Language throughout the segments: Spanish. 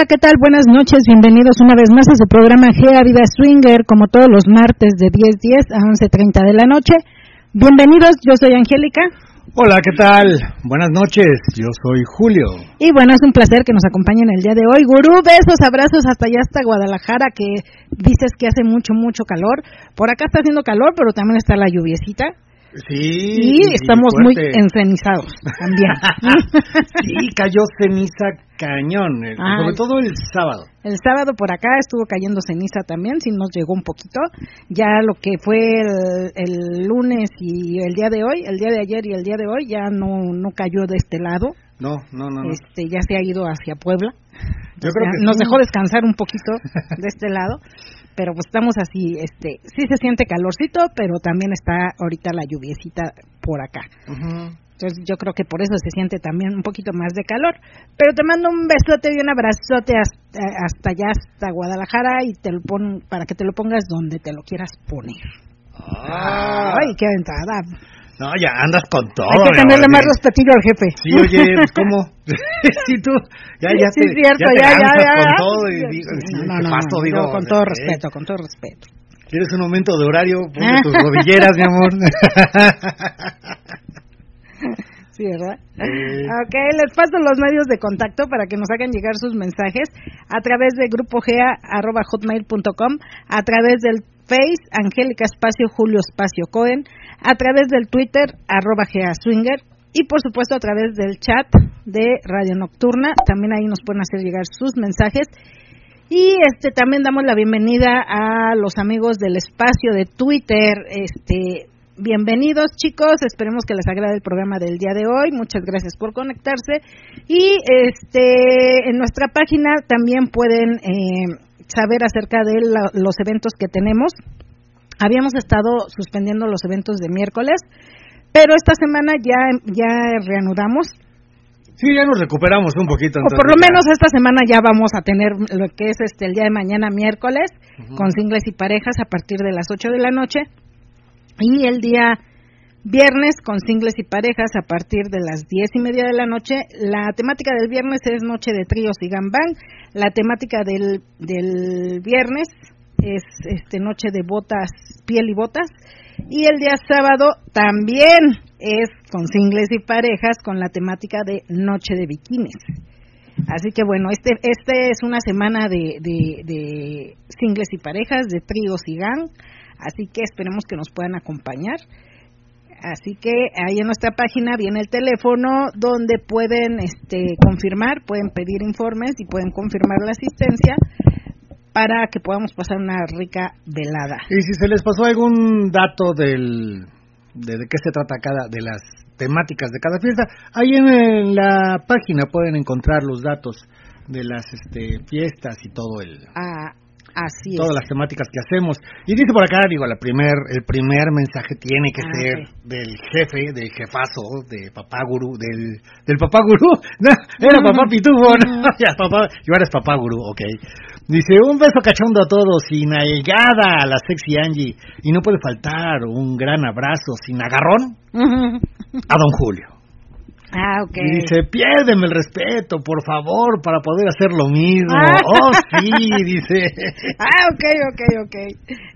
Hola, ¿qué tal? Buenas noches, bienvenidos una vez más a su programa Gea Vida Swinger, como todos los martes de 10.10 a 11.30 de la noche. Bienvenidos, yo soy Angélica. Hola, ¿qué tal? Buenas noches, yo soy Julio. Y bueno, es un placer que nos acompañen el día de hoy. Gurú, besos, abrazos hasta allá, hasta Guadalajara, que dices que hace mucho, mucho calor. Por acá está haciendo calor, pero también está la lluviecita. Sí. Y estamos muy encenizados también. sí, cayó ceniza cañón, ah, sobre todo el sábado. El sábado por acá estuvo cayendo ceniza también, sí nos llegó un poquito. Ya lo que fue el, lunes y el día de hoy, el día de ayer y el día de hoy, ya no, no cayó de este lado. No, no, no. Este, ya se ha ido hacia Puebla. Yo creo que nos dejó descansar un poquito de este lado pero pues estamos así, este, sí se siente calorcito, pero también está ahorita la lluviecita por acá. Entonces yo creo que por eso se siente también un poquito más de calor. Pero te mando un besote y un abrazote hasta, hasta allá, hasta Guadalajara, y te lo pon, para que te lo pongas donde te lo quieras poner. Ah. Ay, qué entrada. No, ya andas con todo. Hay que tenerle más respetillo al jefe. Sí, oye, pues, ¿cómo? sí, tú, ya, ya sí, te, cierto, ya, ya, ya, ya, con todo y digo, no, no, no, digo, con todo respeto, con todo respeto. ¿Quieres un aumento de horario? Ponte tus rodilleras, mi amor. Sí, ¿verdad? Ok, les paso los medios de contacto para que nos hagan llegar sus mensajes a través de grupogea.hotmail.com, a través del Face, Angélica Espacio Julio Espacio Cohen, a través del Twitter, arroba Swinger, y por supuesto a través del chat de Radio Nocturna. También ahí nos pueden hacer llegar sus mensajes. Y este también damos la bienvenida a los amigos del espacio de Twitter. Este, bienvenidos chicos, esperemos que les agrade el programa del día de hoy. Muchas gracias por conectarse. Y este en nuestra página también pueden eh, saber acerca de los eventos que tenemos. Habíamos estado suspendiendo los eventos de miércoles, pero esta semana ya, ya reanudamos. Sí, ya nos recuperamos un poquito. O por lo menos esta semana ya vamos a tener lo que es este el día de mañana miércoles con singles y parejas a partir de las 8 de la noche y el día viernes con singles y parejas a partir de las diez y media de la noche. La temática del viernes es noche de tríos y gambán. La temática del, del viernes es este noche de botas, piel y botas. Y el día sábado también es con singles y parejas con la temática de noche de bikinis. Así que bueno, este, este es una semana de, de, singles y parejas, de tríos y gang. Así que esperemos que nos puedan acompañar. Así que ahí en nuestra página viene el teléfono donde pueden este, confirmar, pueden pedir informes y pueden confirmar la asistencia para que podamos pasar una rica velada. Y si se les pasó algún dato del, de, qué se trata cada de las temáticas de cada fiesta, ahí en, la página pueden encontrar los datos de las este, fiestas y todo el... Ah, Así todas las temáticas que hacemos. Y dice por acá, digo, la primer, el primer mensaje tiene que ah, ser del jefe, del jefazo, de papá gurú, del, del papá gurú. No, era papá pitufo, no, ya, papá, yo eres papá gurú, ok. Dice, un beso cachondo a todos, sin allegada a la sexy Angie. Y no puede faltar un gran abrazo sin agarrón a don Julio. Ah, ok. Y dice, piérdeme el respeto, por favor, para poder hacer lo mismo. Ah. Oh, sí, dice. Ah, ok, ok, ok.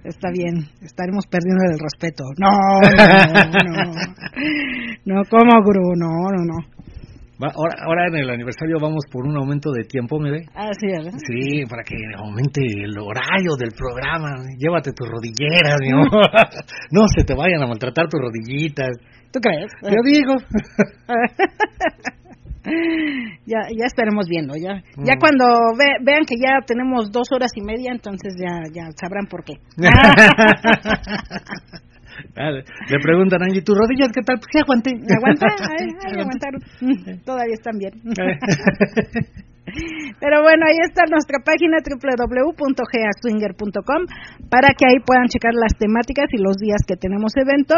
Está bien, estaremos perdiendo el respeto. No, no, no. No, como gurú, no, no, no. Ahora, ahora en el aniversario vamos por un aumento de tiempo, ¿me ve? Ah, sí, ¿verdad? Sí, para que aumente el horario del programa. Llévate tus rodilleras, mi amor. no se te vayan a maltratar tus rodillitas. ¿Tú crees? Yo digo. ya, ya estaremos viendo, ya. Ya mm. cuando vean que ya tenemos dos horas y media, entonces ya, ya sabrán por qué. Le preguntan a Angie, ¿tus rodillas qué tal? Pues sí, aguanté. ¿Aguanta? Ay, aguantaron. Todavía están bien. Pero bueno, ahí está nuestra página www.geaswinger.com para que ahí puedan checar las temáticas y los días que tenemos evento.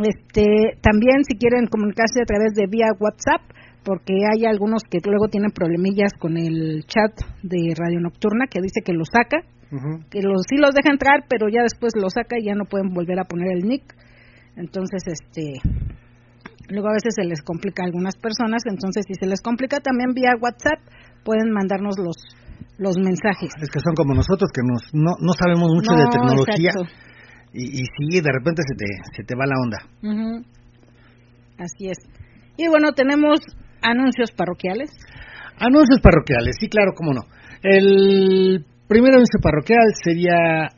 Este, también si quieren comunicarse a través de vía WhatsApp, porque hay algunos que luego tienen problemillas con el chat de Radio Nocturna que dice que lo saca que los, sí los deja entrar, pero ya después lo saca y ya no pueden volver a poner el nick. Entonces, este, luego a veces se les complica a algunas personas, entonces si se les complica también vía WhatsApp pueden mandarnos los los mensajes. Es que son como nosotros que nos, no, no sabemos mucho de tecnología y, y sí, de repente se te, se te va la onda. Así es. Y bueno, tenemos anuncios parroquiales. Anuncios parroquiales, sí, claro, cómo no. El Primero anuncio parroquial sería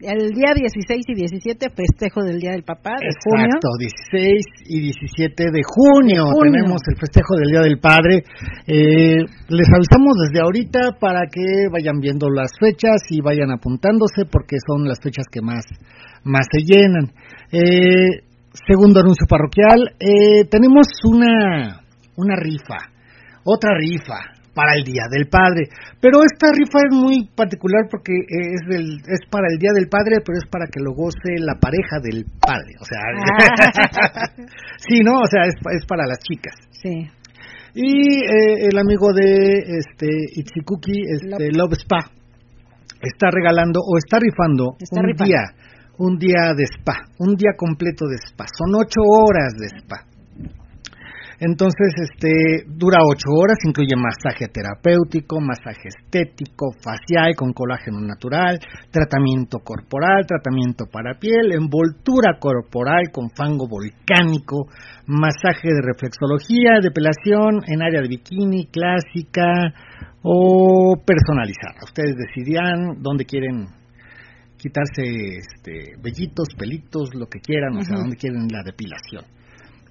el día 16 y 17 festejo del Día del Papá de junio. Exacto, 16 y 17 de junio, tenemos el festejo del Día del Padre. Eh, les avisamos desde ahorita para que vayan viendo las fechas y vayan apuntándose porque son las fechas que más, más se llenan. Eh, segundo anuncio parroquial, eh, tenemos una, una rifa, otra rifa para el Día del Padre. Pero esta rifa es muy particular porque es, del, es para el Día del Padre, pero es para que lo goce la pareja del padre. O sea, ah. sí, ¿no? O sea, es, es para las chicas. Sí. Y eh, el amigo de este Itzikuki, este, Love. Spa, está regalando o está rifando un día, un día de spa, un día completo de spa. Son ocho horas de spa. Entonces, este, dura ocho horas, incluye masaje terapéutico, masaje estético, facial con colágeno natural, tratamiento corporal, tratamiento para piel, envoltura corporal con fango volcánico, masaje de reflexología, depilación en área de bikini, clásica o personalizada. Ustedes decidirán dónde quieren quitarse este, vellitos, pelitos, lo que quieran, o sea, dónde quieren la depilación.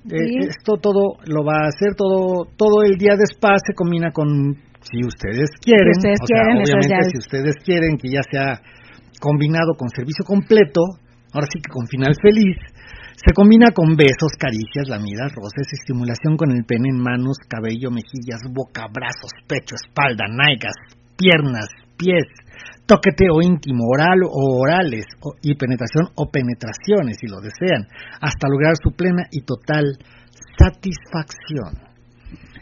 Eh, esto todo lo va a hacer todo todo el día de spa se combina con si ustedes quieren, ustedes obviamente si ustedes quieren que ya sea combinado con servicio completo, ahora sí que con final feliz, se combina con besos, caricias, lamidas, roces, estimulación con el pene en manos, cabello, mejillas, boca, brazos, pecho, espalda, nalgas, piernas, pies, toqueteo íntimo, oral o orales, y penetración o penetraciones, si lo desean, hasta lograr su plena y total satisfacción.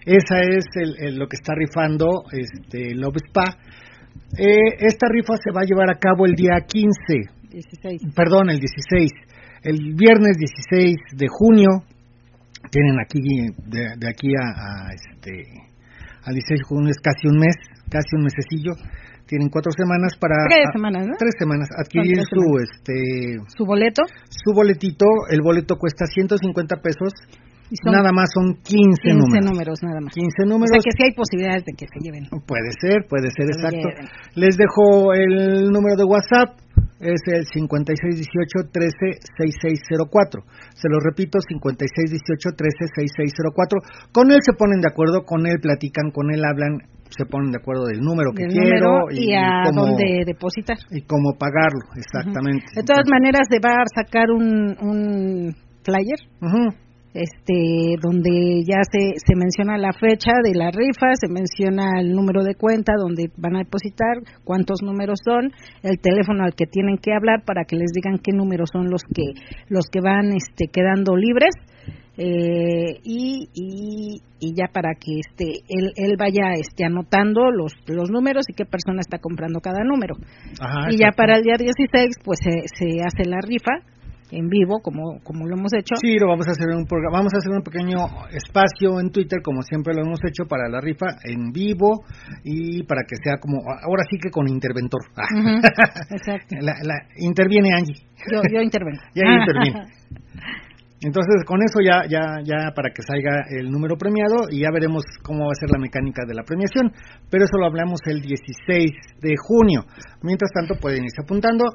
Esa es lo que está rifando este Love Spa. Eh, esta rifa se va a llevar a cabo el día 15, perdón, el 16, el viernes 16 de junio. Tienen aquí, de, aquí a, a este, al 16 de junio es casi un mes, casi un mesecillo tienen cuatro semanas para tres semanas ¿no? tres semanas adquirir su este su boleto su boletito. El boleto cuesta 150 pesos. Y nada más son 15, 15 números. nada más. 15 números o sea que sí hay posibilidades de que se lleven. Puede ser puede ser exacto. les dejo el número de WhatsApp. Es el 5618 13 6604 se lo repito 5618 13 6604 con él se ponen de acuerdo con él platican con él hablan se ponen de acuerdo del número que quiero y, a dónde depositar. y cómo pagarlo exactamente. De todas maneras de va a sacar un, un flyer este donde ya se, se menciona la fecha de la rifa se menciona el número de cuenta donde van a depositar cuántos números son el teléfono al que tienen que hablar para que les digan qué números son los que los que van este quedando libres eh, y, y, y, ya para que este él, él vaya este anotando los los números y qué persona está comprando cada número. Y ya para el día 16 pues se, se hace la rifa en vivo como como lo hemos hecho. Sí lo vamos a hacer un programa vamos a hacer un pequeño espacio en Twitter como siempre lo hemos hecho para la rifa en vivo y para que sea como ahora sí que con interventor. Exacto. La, interviene Angie. Yo yo intervengo. Ya interviene Entonces, con eso ya, ya, ya para que salga el número premiado y ya veremos cómo va a ser la mecánica de la premiación. Pero eso lo hablamos el 16 de junio. Mientras tanto, pueden irse apuntando.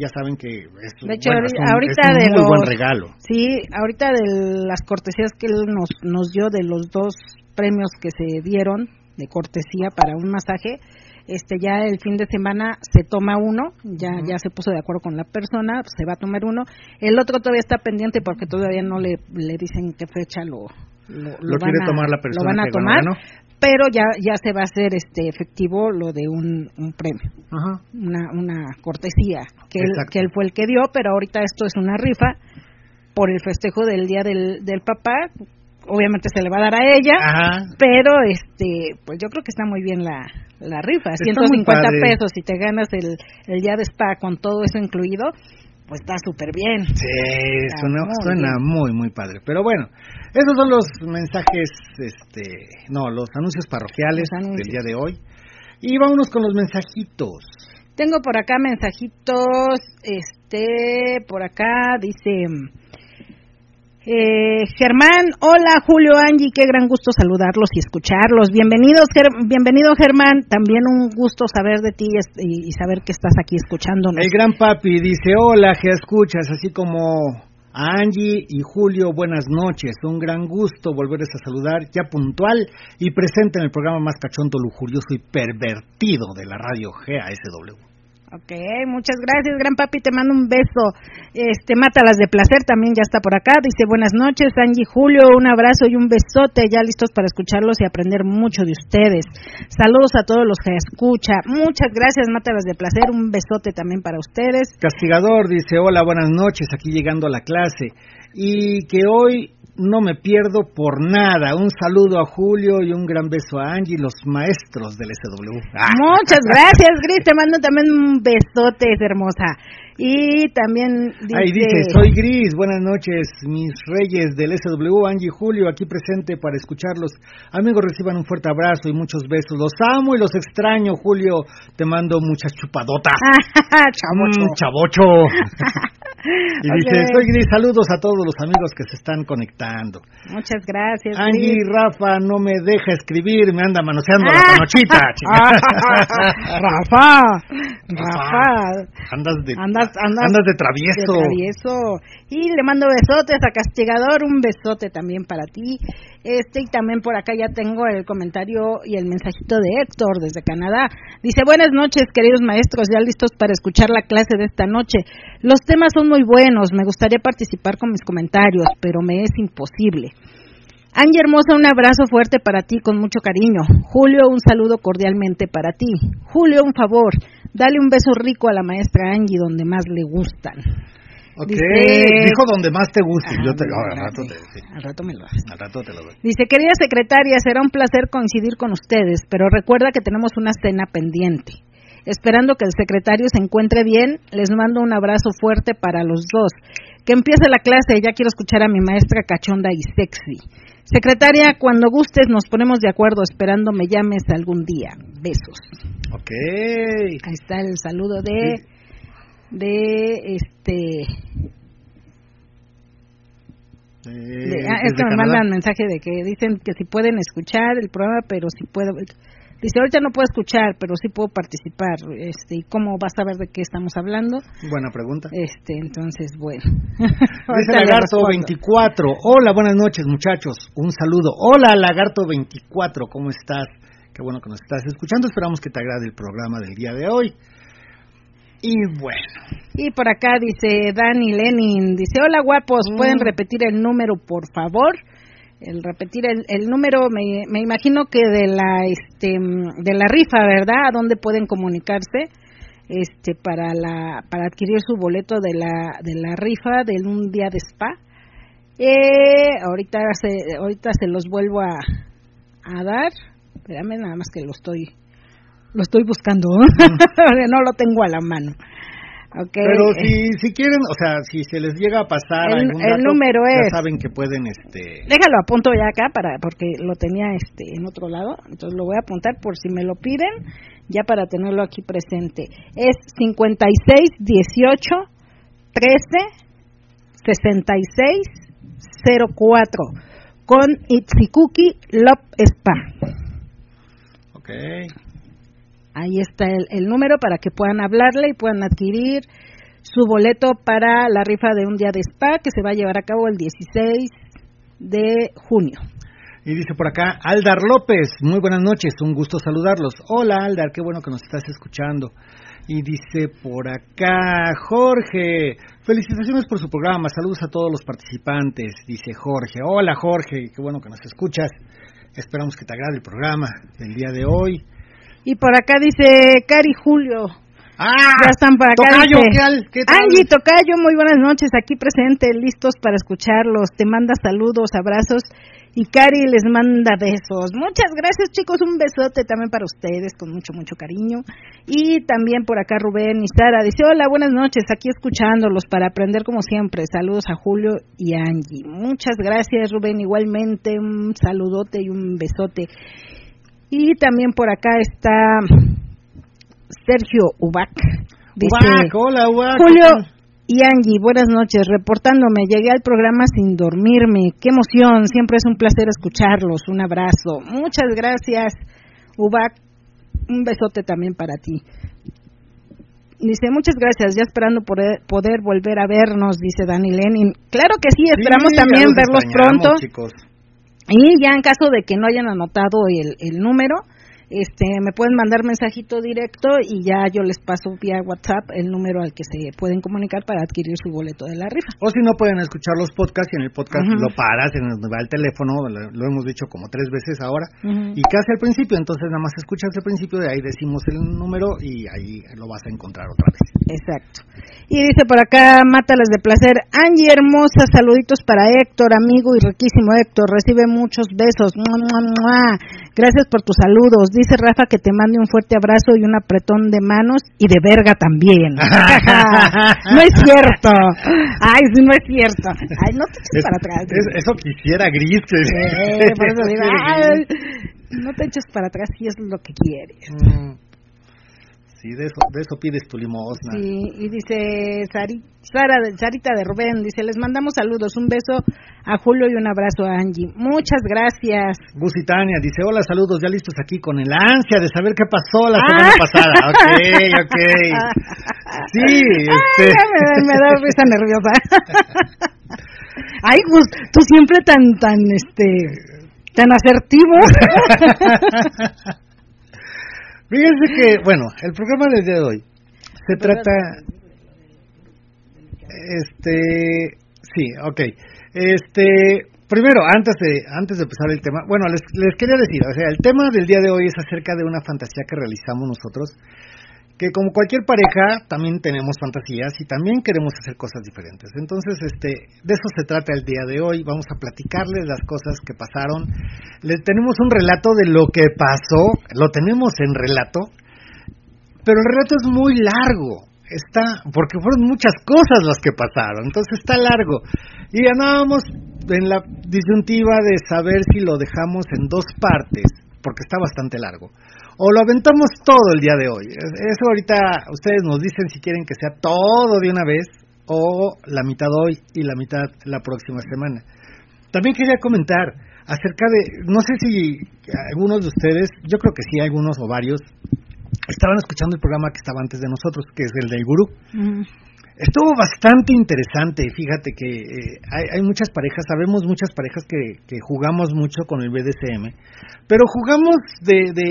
Ya saben que es, De hecho, bueno, es un, ahorita es un de muy los- buen regalo. Sí, ahorita de las cortesías que él nos, nos dio de los dos premios que se dieron de cortesía para un masaje, este ya el fin de semana se toma uno, ya ya se puso de acuerdo con la persona, se va a tomar uno. El otro todavía está pendiente porque todavía no le, le dicen qué fecha lo lo, Lo quiere van a- tomar la lo persona van a que tomar, ganó. pero ya ya se va a hacer este efectivo lo de un, un premio Ajá. una, una cortesía que él, que él fue el que dio, pero ahorita esto es una rifa por el festejo del día del, del papá. Obviamente se le va a dar a ella, Ajá. pero este, pues yo creo que está muy bien la, la rifa. Está 150 muy padre. pesos si te ganas el, el día de spa con todo eso incluido, pues está súper bien. Sí, Está suena, muy suena bien. muy, muy padre. Pero bueno, esos son los mensajes, este, no, los anuncios parroquiales Los anuncios. del día de hoy. Y vámonos con los mensajitos. Tengo por acá mensajitos, este, por acá dice eh, Germán, hola Julio, Angie, qué gran gusto saludarlos y escucharlos. Bienvenidos, Ger- bienvenido Germán, también un gusto saber de ti y, saber que estás aquí escuchándonos. El gran papi dice, hola, que escuchas, así como a Angie y Julio, buenas noches. Un gran gusto volverles a saludar, ya puntual y presente en el programa más cachondo, lujurioso y pervertido de la radio GASW. Ok, muchas gracias, gran papi, te mando un beso. Este, Mátalas de placer también ya está por acá. Dice buenas noches, Angie Julio, un abrazo y un besote, ya listos para escucharlos y aprender mucho de ustedes. Saludos a todos los que escucha. Muchas gracias, Mátalas de placer, un besote también para ustedes. Castigador dice, hola, buenas noches, aquí llegando a la clase. Y que hoy no me pierdo por nada. Un saludo a Julio y un gran beso a Angie, los maestros del SW. Ah. Muchas gracias, Gris, te mando también un besote, hermosa. Y también dice, Ahí dice, soy Gris, buenas noches, mis reyes del SW, Angie Julio, aquí presente para escucharlos. Amigos, reciban un fuerte abrazo y muchos besos. Los amo y los extraño, Julio. Te mando muchas chupadotas. Chamocho. Mm, chavocho. y dice, soy Gris, saludos a todos los amigos que se están conectando. Muchas gracias. Angie, Gris. Rafa, no me deja escribir, me anda manoseando la Ah. panochita. Rafa, Rafa, Andas de, Andas- andas de de travieso. travieso. Y le mando besotes a Castigador, un besote también para ti. Este y también por acá ya tengo el comentario y el mensajito de Héctor desde Canadá. Dice, buenas noches queridos maestros, ya listos para escuchar la clase de esta noche. Los temas son muy buenos, me gustaría participar con mis comentarios, pero me es imposible. Angie Hermosa, un abrazo fuerte para ti con mucho cariño. Julio, un saludo cordialmente para ti. Julio, un favor, dale un beso rico a la maestra Angie donde más le gustan. Ok, Dice- dijo donde más te guste. Ah, Yo te, muy al bien, rato te, sí, Al rato me lo haces. al rato te lo doy. Dice, querida secretaria, será un placer coincidir con ustedes, pero recuerda que tenemos una cena pendiente. Esperando que el secretario se encuentre bien, les mando un abrazo fuerte para los dos. Que empiece la clase, ya quiero escuchar a mi maestra cachonda y sexy. Secretaria, cuando gustes nos ponemos de acuerdo, esperando me llames algún día. Besos. Ok. Ahí está el saludo de, de este, Eh, de- ah, es que me Canadá. mandan mensaje de que dicen que si pueden escuchar el programa, pero si puedo. Dice, ahorita no puedo escuchar, pero sí puedo participar. Este, ¿Y cómo vas a saber de qué estamos hablando? Buena pregunta. Este, entonces, bueno. Dice Ahorita le Lagarto respondo. 24. Hola, buenas noches, muchachos. Un saludo. Hola, Lagarto 24. ¿Cómo estás? Qué bueno que nos estás escuchando. Esperamos que te agrade el programa del día de hoy. Y bueno, Y por acá dice Dani Lenin, dice, hola guapos, Mm. ¿pueden repetir el número, por favor? El repetir el, el número, me, me imagino que de la, este, de la rifa, ¿verdad? ¿A dónde pueden comunicarse? Este, para la, para adquirir su boleto de la, de la rifa de un día de spa. Eh, ahorita se, ahorita se los vuelvo a, a dar. Espérame, nada más que lo estoy, lo estoy buscando. no lo tengo a la mano. Okay. pero si, si quieren, o sea, si se les llega a pasar El- algún el dato, número ya saben que pueden, este... Déjalo apunto ya acá para porque lo tenía este en otro lado, entonces lo voy a apuntar por si me lo piden, ya para tenerlo aquí presente. Es 56 18 13 66 con Itzikuki Love Spa. Ok. Ahí está el, número para que puedan hablarle y puedan adquirir su boleto para la rifa de un día de spa que se va a llevar a cabo el 16 de junio. Y dice por acá, Aldar López, muy buenas noches, un gusto saludarlos. Hola Aldar, qué bueno que nos estás escuchando. Y dice por acá, Jorge, felicitaciones por su programa, saludos a todos los participantes, dice Jorge. Hola Jorge, qué bueno que nos escuchas. Esperamos que te agrade el programa del día de hoy. Y por acá dice Cari Julio, Ah, ya están por acá. Tocayo, dice, ¿qué tal? ¿Qué tal? Angie Tocayo, muy buenas noches, aquí presente, listos para escucharlos. Te manda saludos, abrazos y Cari les manda besos. Muchas gracias, chicos, un besote también para ustedes, con mucho, mucho cariño. Y también por acá Rubén y Sara dice, hola, buenas noches, aquí escuchándolos para aprender como siempre. Saludos a Julio y Angie. Muchas gracias, Rubén, igualmente un saludote y un besote. Y también por acá está Sergio Ubac. Dice, Ubac, hola Ubac. Julio y Angie, buenas noches. Reportándome, llegué al programa sin dormirme. Qué emoción, siempre es un placer escucharlos. Un abrazo. Muchas gracias, Ubac. Un besote también para ti. Dice, muchas gracias, ya esperando poder, poder volver a vernos, dice Dani Lenin. Claro que sí, esperamos Sí, también verlos pronto. chicos. Y ya en caso de que no hayan anotado el, el número, este, me pueden mandar mensajito directo y ya yo les paso vía WhatsApp el número al que se pueden comunicar para adquirir su boleto de la rifa. O si no pueden escuchar los podcasts y en el podcast lo paras, en donde va el teléfono, lo, lo hemos dicho como tres veces ahora, Ujú. y casi al principio, entonces nada más escuchas el principio, de ahí decimos el número y ahí lo vas a encontrar otra vez. Exacto. Y dice por acá, mátalas de placer. Angie hermosa, saluditos para Héctor, amigo y riquísimo Héctor. Recibe muchos besos. Mua, mua, mua. Gracias por tus saludos. Dice Rafa que te mande un fuerte abrazo y un apretón de manos y de verga también. no es cierto. Ay, sí, no es cierto. Ay, no te eches Es- para atrás. es- eso quisiera Gris. que- Eh, por eso digo, ay, no te eches para atrás si es lo que quieres. Mm. Sí, de eso, de eso pides tu limosna. Sí, y dice Sari, Sara, Sarita de Rubén, dice, les mandamos saludos, un beso a Julio y un abrazo a Angie. Muchas gracias. Gusitania dice, hola, saludos, ya listos aquí con el ansia de saber qué pasó la Ah. semana pasada. Ok, ok. Sí, este... Ay, me da risa nerviosa. Ay, Gus, tú siempre tan, tan, este, tan asertivo. Fíjense que, bueno, el programa del día de hoy se trata... Este... Sí, ok. Este... Primero, antes de, antes de empezar el tema, bueno, les, les quería decir, o sea, el tema del día de hoy es acerca de una fantasía que realizamos nosotros, que como cualquier pareja también tenemos fantasías y también queremos hacer cosas diferentes. Entonces, este, de eso se trata el día de hoy. Vamos a platicarles las cosas que pasaron. Les tenemos un relato de lo que pasó, lo tenemos en relato, pero el relato es muy largo. Está, porque fueron muchas cosas las que pasaron, entonces está largo. Y andábamos en la disyuntiva de saber si lo dejamos en dos partes, porque está bastante largo, o lo aventamos todo el día de hoy. Eso ahorita ustedes nos dicen si quieren que sea todo de una vez, o la mitad hoy y la mitad la próxima semana. También quería comentar acerca de, no sé si algunos de ustedes, yo creo que sí, algunos o varios, estaban escuchando el programa que estaba antes de nosotros, que es el del gurú. Mm, Estuvo bastante interesante, fíjate que eh, hay, hay muchas parejas, sabemos muchas parejas que, que jugamos mucho con el BDSM, pero jugamos de... de,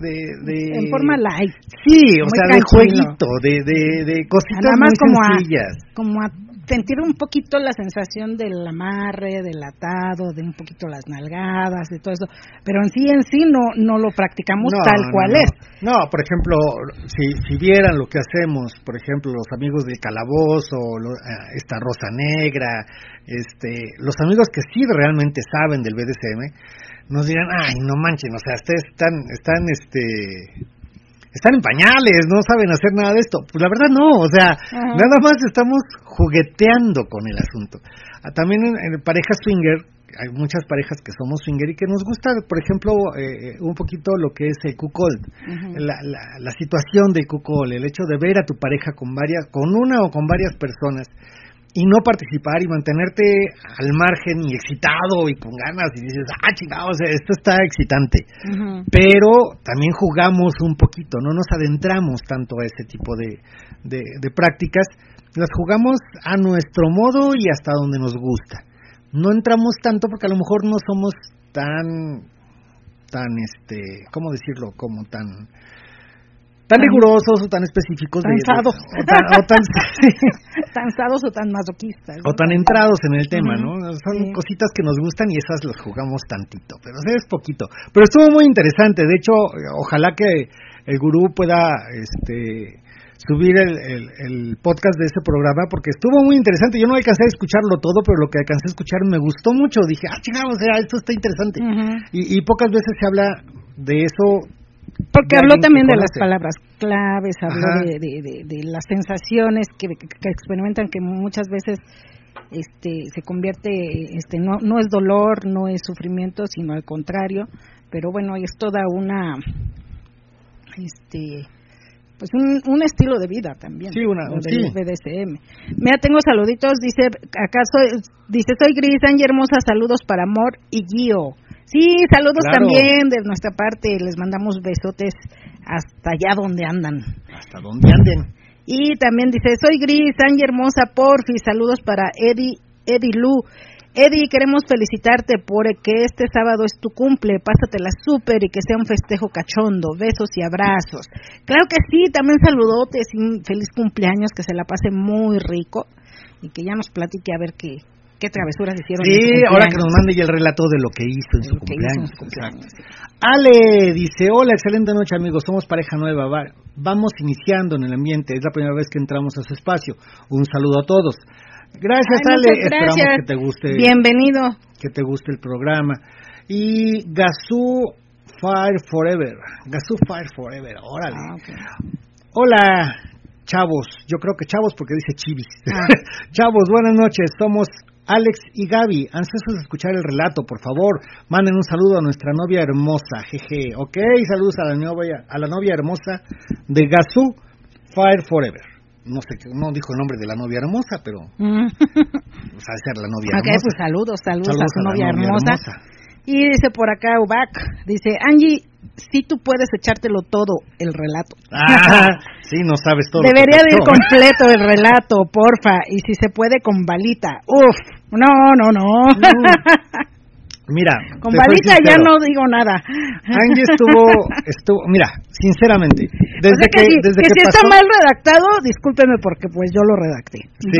de, de- en forma light, Sí, o sea, de jueguito, de, de, de cositas Nada más muy como a- sencillas. como a sentir un poquito la sensación del amarre, del atado, de un poquito las nalgadas, de todo eso, pero en sí, en sí no, no lo practicamos No, tal cual no. es. No, por ejemplo, si, si vieran lo que hacemos, por ejemplo, los amigos del calabozo, lo- eh, esta rosa negra, este, los amigos que sí realmente saben del BDSM, nos dirán, ay, no manchen, o sea, ustedes están, están, este, están en pañales, no saben hacer nada de esto. Pues la verdad no, o sea, Ajá. nada más estamos jugueteando con el asunto. Ah, También en, en parejas swinger, hay muchas parejas que somos swinger y que nos gusta, por ejemplo, eh, un poquito lo que es el cuckold, la, la, la situación del cuckold, el hecho de ver a tu pareja con varias, con una o con varias personas y no participar y mantenerte al margen y excitado y con ganas y dices, ah, chingados, esto está excitante. Pero también jugamos un poquito, no nos adentramos tanto a ese tipo de, de, prácticas, las jugamos a nuestro modo y hasta donde nos gusta. No entramos tanto porque a lo mejor no somos tan, tan, este, ¿cómo decirlo? Como tan tan rigurosos o tan específicos Tansados. o, tan, o tan, Tansados o tan masoquistas. O tan entrados en el tema, ¿no? Son cositas que nos gustan y esas las jugamos tantito, pero es poquito. Pero estuvo muy interesante, de hecho, ojalá que el gurú pueda este subir el, el, podcast de ese programa porque estuvo muy interesante. Yo no alcancé a escucharlo todo, pero lo que alcancé a escuchar me gustó mucho. Dije, ah, chingado, o sea, esto está interesante. y, y, pocas veces se habla de eso porque habló también de las palabras claves, habló de, de, de, las sensaciones que, experimentan que muchas veces este se convierte este no no es dolor no es sufrimiento sino al contrario. Pero bueno es toda una este pues un, un estilo de vida también sí una del BDSM mira tengo saluditos dice acaso dice soy Gris Ángel hermosa saludos para amor y Gio Sí, saludos también de nuestra parte. Les mandamos besotes hasta allá donde andan. Hasta donde anden. Y también dice, soy Gris, Ángel Hermosa, porfi. Saludos para Eddie, Eddie Lu. Eddie, queremos felicitarte porque este sábado es tu cumple. Pásatela súper y que sea un festejo cachondo. Besos y abrazos. Claro que sí, también saludotes y feliz cumpleaños, que se la pase muy rico y que ya nos platique a ver qué, qué travesuras hicieron. Sí, ahora que nos mande ya el relato de lo que hizo en su cumpleaños. Ale dice, hola, excelente noche amigos, somos pareja nueva, vamos iniciando en el ambiente, es la primera vez que entramos a su espacio. Un saludo a todos. Gracias Ale, esperamos que te guste. Bienvenido. Que te guste el programa. Y Gazú Fire Forever, Gazú Fire Forever, órale. Ah, hola, chavos, yo creo que chavos porque dice chivis. Ah. chavos, buenas noches, somos Alex y Gaby, ansiosos de escuchar el relato, por favor, manden un saludo a nuestra novia hermosa, jeje, ok, saludos a la novia, a la novia hermosa de Gazú Fire Forever. No sé, no dijo el nombre de la novia hermosa, pero mm. pues, a ser la novia okay, pues saludos, saludos, a su novia, hermosa. Y dice por acá Ubac, dice, Angie, si tú puedes echártelo todo el relato. Ah, sí, no sabes todo. Debería de ir completo el relato, porfa, y si se puede con balita. Uf, no, no, no. Mira, con balita ya no digo nada. Angie estuvo, estuvo, mira, sinceramente, desde que, desde que, si está mal redactado, discúlpeme porque pues yo lo redacté. Sí.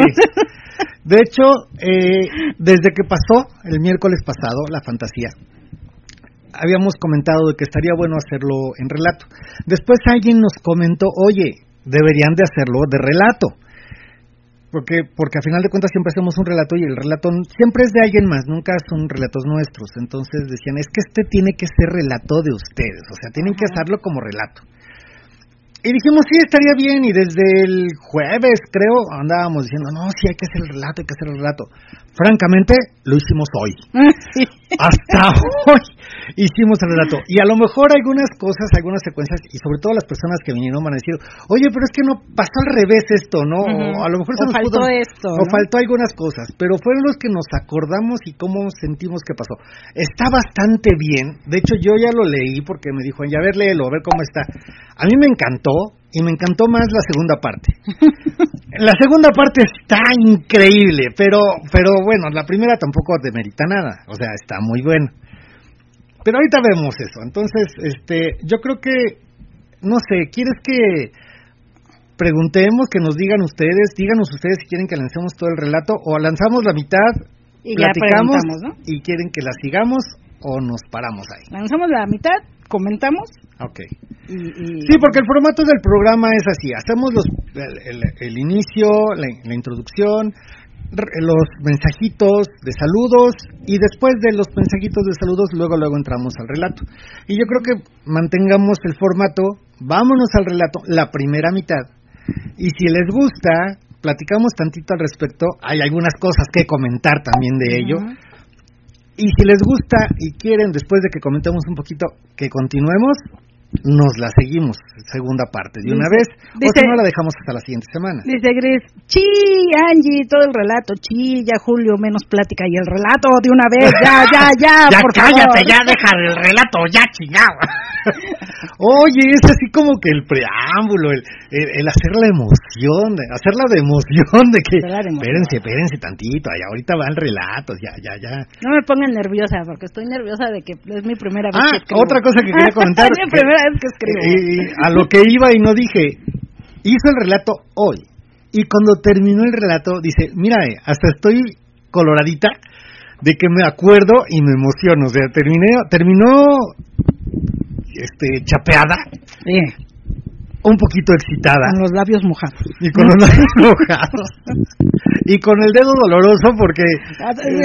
De hecho, eh, desde que pasó el miércoles pasado la fantasía, habíamos comentado de que estaría bueno hacerlo en relato. Después alguien nos comentó, oye, deberían de hacerlo de relato. Porque, porque a final de cuentas siempre hacemos un relato y el relato siempre es de alguien más, nunca son relatos nuestros. Entonces decían, es que este tiene que ser relato de ustedes, o sea, tienen que hacerlo como relato. Y dijimos, sí, estaría bien, y desde el jueves, creo, andábamos diciendo, no, sí, hay que hacer el relato, hay que hacer el relato. Francamente, lo hicimos hoy. Hasta hoy hicimos el relato. Y a lo mejor algunas cosas, algunas secuencias, y sobre todo las personas que vinieron van a decir, oye, pero es que no pasó al revés esto, ¿no? O a lo mejor se nos faltó esto. O faltó algunas cosas, pero fueron los que nos acordamos y cómo sentimos que pasó. Está bastante bien. De hecho, yo ya lo leí porque me dijo, ya a ver, léelo, a ver cómo está. A mí me encantó, y me encantó más la segunda parte. la segunda parte está increíble, pero pero bueno, la primera tampoco demerita nada, o sea, está muy buena. Pero ahorita vemos eso. Entonces, este, yo creo que no sé, ¿quieres que preguntemos, que nos digan ustedes, díganos ustedes si quieren que lancemos todo el relato o lanzamos la mitad, y platicamos ¿no? y quieren que la sigamos o nos paramos ahí? Lanzamos la mitad, comentamos. Ok. Sí, porque el formato del programa es así. Hacemos los, el, inicio, la, introducción, los mensajitos de saludos y después de los mensajitos de saludos luego luego entramos al relato. Y yo creo que mantengamos el formato, vámonos al relato, la primera mitad. Y si les gusta, platicamos tantito al respecto, hay algunas cosas que comentar también de ello. Y si les gusta y quieren, después de que comentemos un poquito, que continuemos, nos la seguimos, segunda parte, de una vez, o si no la dejamos hasta la siguiente semana. Dice Gris, chi, Angie, todo el relato, chi, ya Julio, menos plática, y el relato de una vez, ya, ya, ya, ya por cállate, ya deja el relato, ya chingado. Oye, es así como que el preámbulo, el, el, hacer la emoción, hacerla de emoción, de que, espérense, espérense tantito, y ahorita va el relato, ya, ya, ya. No me pongan nerviosa, porque estoy nerviosa de que es mi primera vez ah, que escribo. otra cosa que quería comentar. es mi primera vez que escribo. Y, a lo que iba y no dije, hizo el relato hoy, y cuando terminó el relato, dice, mira, hasta estoy coloradita de que me acuerdo y me emociono, o sea, terminé, terminó este, chapeada. Un poquito excitada. Con los labios mojados. Y con los labios mojados. y con el dedo doloroso porque, ah, eh,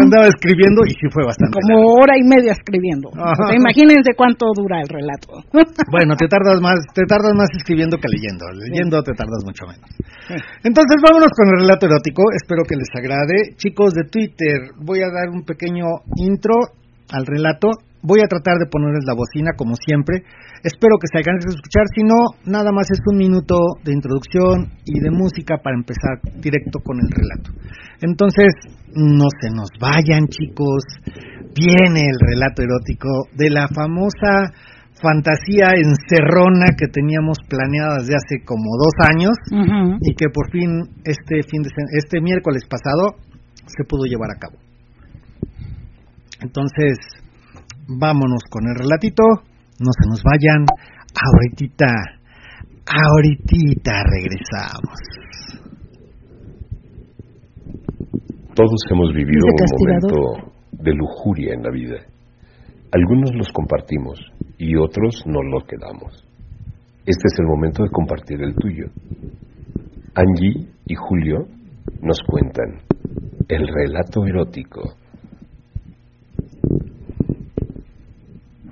andaba escribiendo y sí fue bastante. Como hora y media escribiendo. imagínense cuánto dura el relato. bueno, te tardas más, te tardas más escribiendo que leyendo. Leyendo te tardas mucho menos. Entonces vámonos con el relato erótico. Espero que les agrade. Chicos de Twitter, voy a dar un pequeño intro al relato Voy a tratar de ponerles la bocina como siempre. Espero que se alcance a escuchar. Si no, nada más es un minuto de introducción y de música para empezar directo con el relato. Entonces, no se nos vayan, chicos. Viene el relato erótico de la famosa fantasía encerrona que teníamos planeada desde hace como dos años y que por fin este fin de este miércoles pasado se pudo llevar a cabo. Entonces, vámonos con el relatito, no se nos vayan, ahorita, ahorita regresamos. Todos hemos vivido un momento de lujuria en la vida. Algunos los compartimos y otros no los quedamos. Este es el momento de compartir el tuyo. Angie y Julio nos cuentan el relato erótico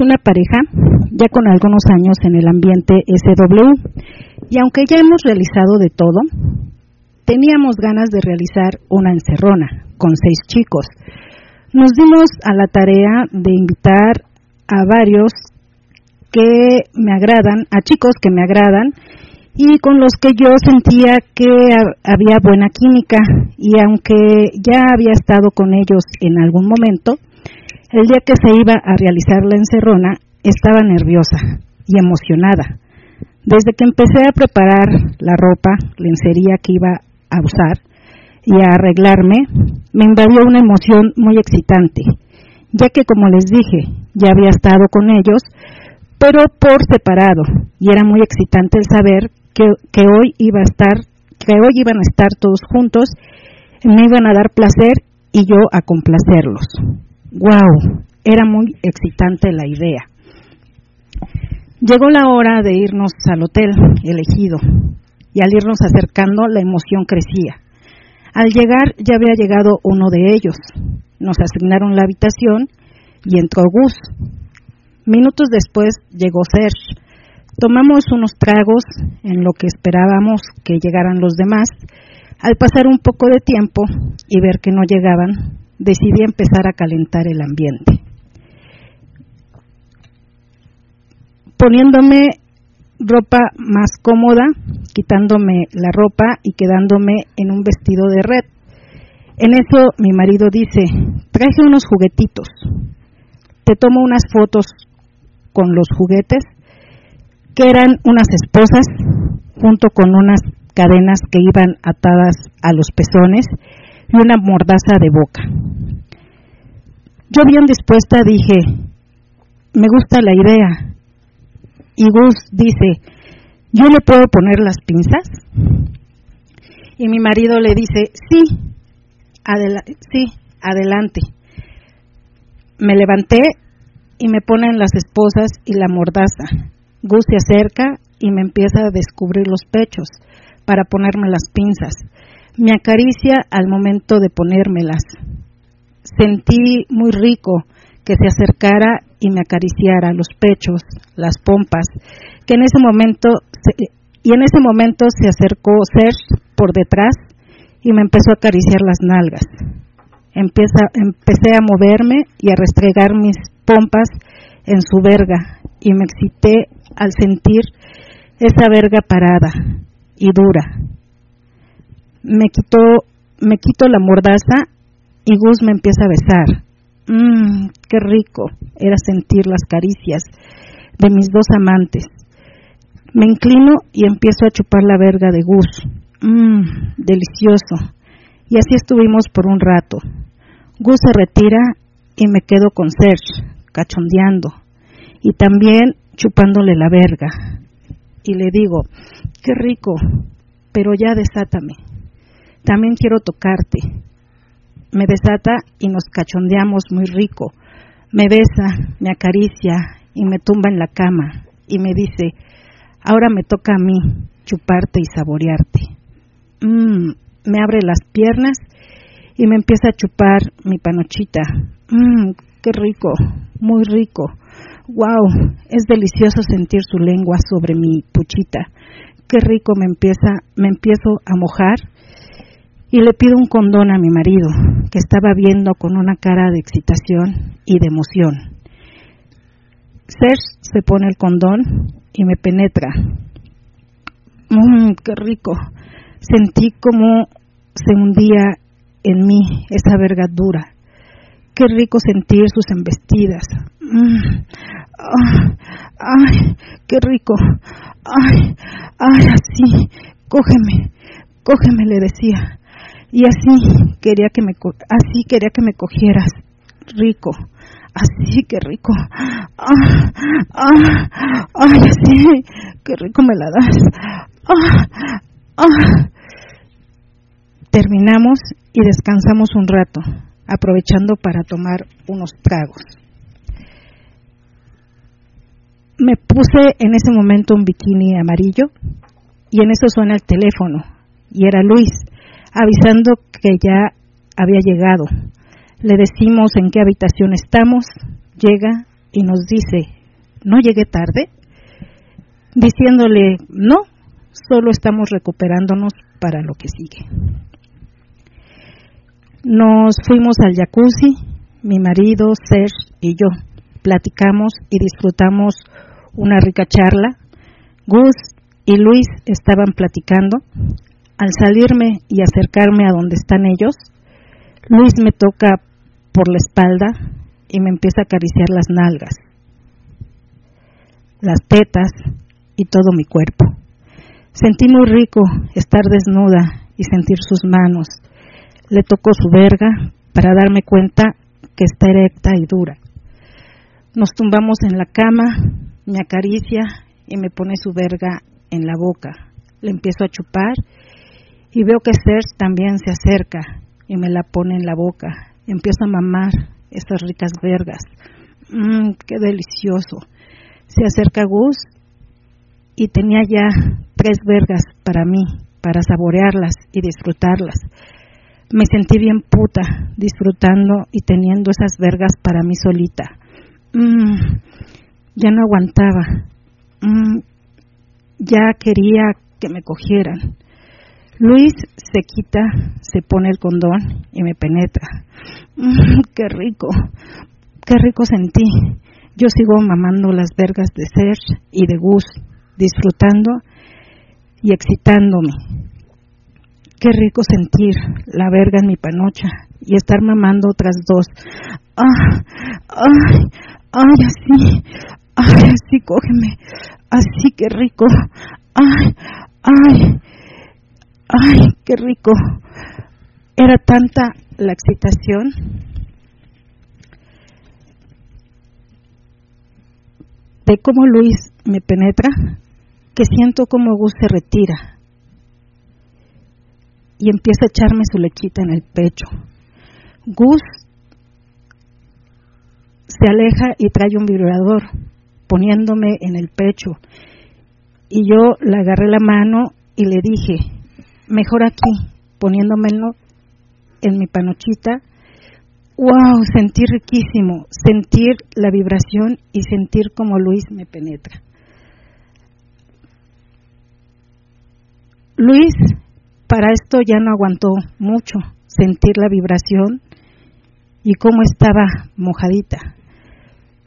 una pareja ya con algunos años en el ambiente SW y aunque ya hemos realizado de todo, teníamos ganas de realizar una encerrona con seis chicos. Nos dimos a la tarea de invitar a varios que me agradan, a chicos que me agradan y con los que yo sentía que había buena química y aunque ya había estado con ellos en algún momento, el día que se iba a realizar la encerrona, estaba nerviosa y emocionada. Desde que empecé a preparar la ropa, lencería que iba a usar y a arreglarme, me invadió una emoción muy excitante, ya que como les dije, ya había estado con ellos, pero por separado, y era muy excitante el saber que, que hoy iba a estar, que hoy iban a estar todos juntos, me iban a dar placer y yo a complacerlos. ¡Wow! Era muy excitante la idea. Llegó la hora de irnos al hotel elegido y al irnos acercando la emoción crecía. Al llegar ya había llegado uno de ellos. Nos asignaron la habitación y entró Gus. Minutos después llegó Serge. Tomamos unos tragos en lo que esperábamos que llegaran los demás. Al pasar un poco de tiempo y ver que no llegaban, decidí empezar a calentar el ambiente. Poniéndome ropa más cómoda, quitándome la ropa y quedándome en un vestido de red. En eso mi marido dice, traje unos juguetitos, te tomo unas fotos con los juguetes, que eran unas esposas, junto con unas cadenas que iban atadas a los pezones y una mordaza de boca. Yo bien dispuesta dije, me gusta la idea Y Gus dice, ¿yo le puedo poner las pinzas? Y mi marido le dice, sí, sí, adelante. Me levanté y me ponen las esposas y la mordaza. Gus se acerca y me empieza a descubrir los pechos para ponerme las pinzas. Me acaricia al momento de ponérmelas. Sentí muy rico que se acercara y me acariciara los pechos, las pompas, que en ese momento y en ese momento se acercó Serge por detrás y me empezó a acariciar las nalgas. Empieza, empecé a moverme y a restregar mis pompas en su verga y me excité al sentir esa verga parada y dura. Me quitó, me quito la mordaza y Gus me empieza a besar. Mmm, qué rico era sentir las caricias de mis dos amantes. Me inclino y empiezo a chupar la verga de Gus. Mmm, delicioso. Y así estuvimos por un rato. Gus se retira y me quedo con Serge, cachondeando. Y también chupándole la verga. Y le digo, qué rico, pero ya desátame. También quiero tocarte. Me desata y nos cachondeamos muy rico. Me besa, me acaricia y me tumba en la cama y me dice, ahora me toca a mí chuparte y saborearte. Mmm, me abre las piernas y me empieza a chupar mi panochita. Mmm, qué rico, muy rico. Wow, es delicioso sentir su lengua sobre mi puchita. Qué rico me empieza, me empiezo a mojar y le pido un condón a mi marido, que estaba viendo con una cara de excitación y de emoción. Serge se pone el condón y me penetra. Mmm, qué rico. Sentí como se hundía en mí esa vergadura. Qué rico sentir sus embestidas. Mm. ay, qué rico. Ay, ay, así, cógeme, cógeme, le decía. Y así quería que me, así quería que me cogieras, rico. Así, qué rico. Ah, ah, ay, así, qué rico me la das. Ah, ah. Terminamos y descansamos un rato, aprovechando para tomar unos tragos. Me puse en ese momento un bikini amarillo y en eso suena el teléfono y era Luis avisando que ya había llegado. Le decimos en qué habitación estamos, llega y nos dice, ¿no llegué tarde? Diciéndole, no, solo estamos recuperándonos para lo que sigue. Nos fuimos al jacuzzi, mi marido, Serge y yo. Platicamos y disfrutamos una rica charla. Gus y Luis estaban platicando. Al salirme y acercarme a donde están ellos, Luis me toca por la espalda y me empieza a acariciar las nalgas, las tetas y todo mi cuerpo. Sentí muy rico estar desnuda y sentir sus manos le tocó su verga para darme cuenta que está erecta y dura. Nos tumbamos en la cama, me acaricia y me pone su verga en la boca. Le empiezo a chupar y veo que Serge también se acerca y me la pone en la boca. Empiezo a mamar estas ricas vergas. Mmm, qué delicioso. Se acerca Gus y tenía ya tres vergas para mí, para saborearlas y disfrutarlas me sentí bien puta, disfrutando y teniendo esas vergas para mí solita. Mm, ya no aguantaba. Mm, ya quería que me cogieran. Luis se quita, se pone el condón y me penetra. Mm, qué rico, qué rico sentí. Yo sigo mamando las vergas de Serge y de Gus, disfrutando y excitándome Qué rico sentir la verga en mi panocha y estar mamando otras dos. ¡Ah! ¡Ay! ¡Ay, así! ¡Ay, así, cógeme! ¡Así, qué rico! ¡Ay! ¡Ay! ¡Ay, qué rico! Era tanta la excitación de cómo Luis me penetra que siento como Gus se retira y empieza a echarme su lechita en el pecho. Gus se aleja y trae un vibrador poniéndome en el pecho y yo le agarré la mano y le dije, mejor aquí, poniéndomelo en mi panochita. ¡Wow! Sentí riquísimo, sentir la vibración y sentir como Luis me penetra. Luis, para esto ya no aguantó mucho, sentir la vibración y cómo estaba mojadita.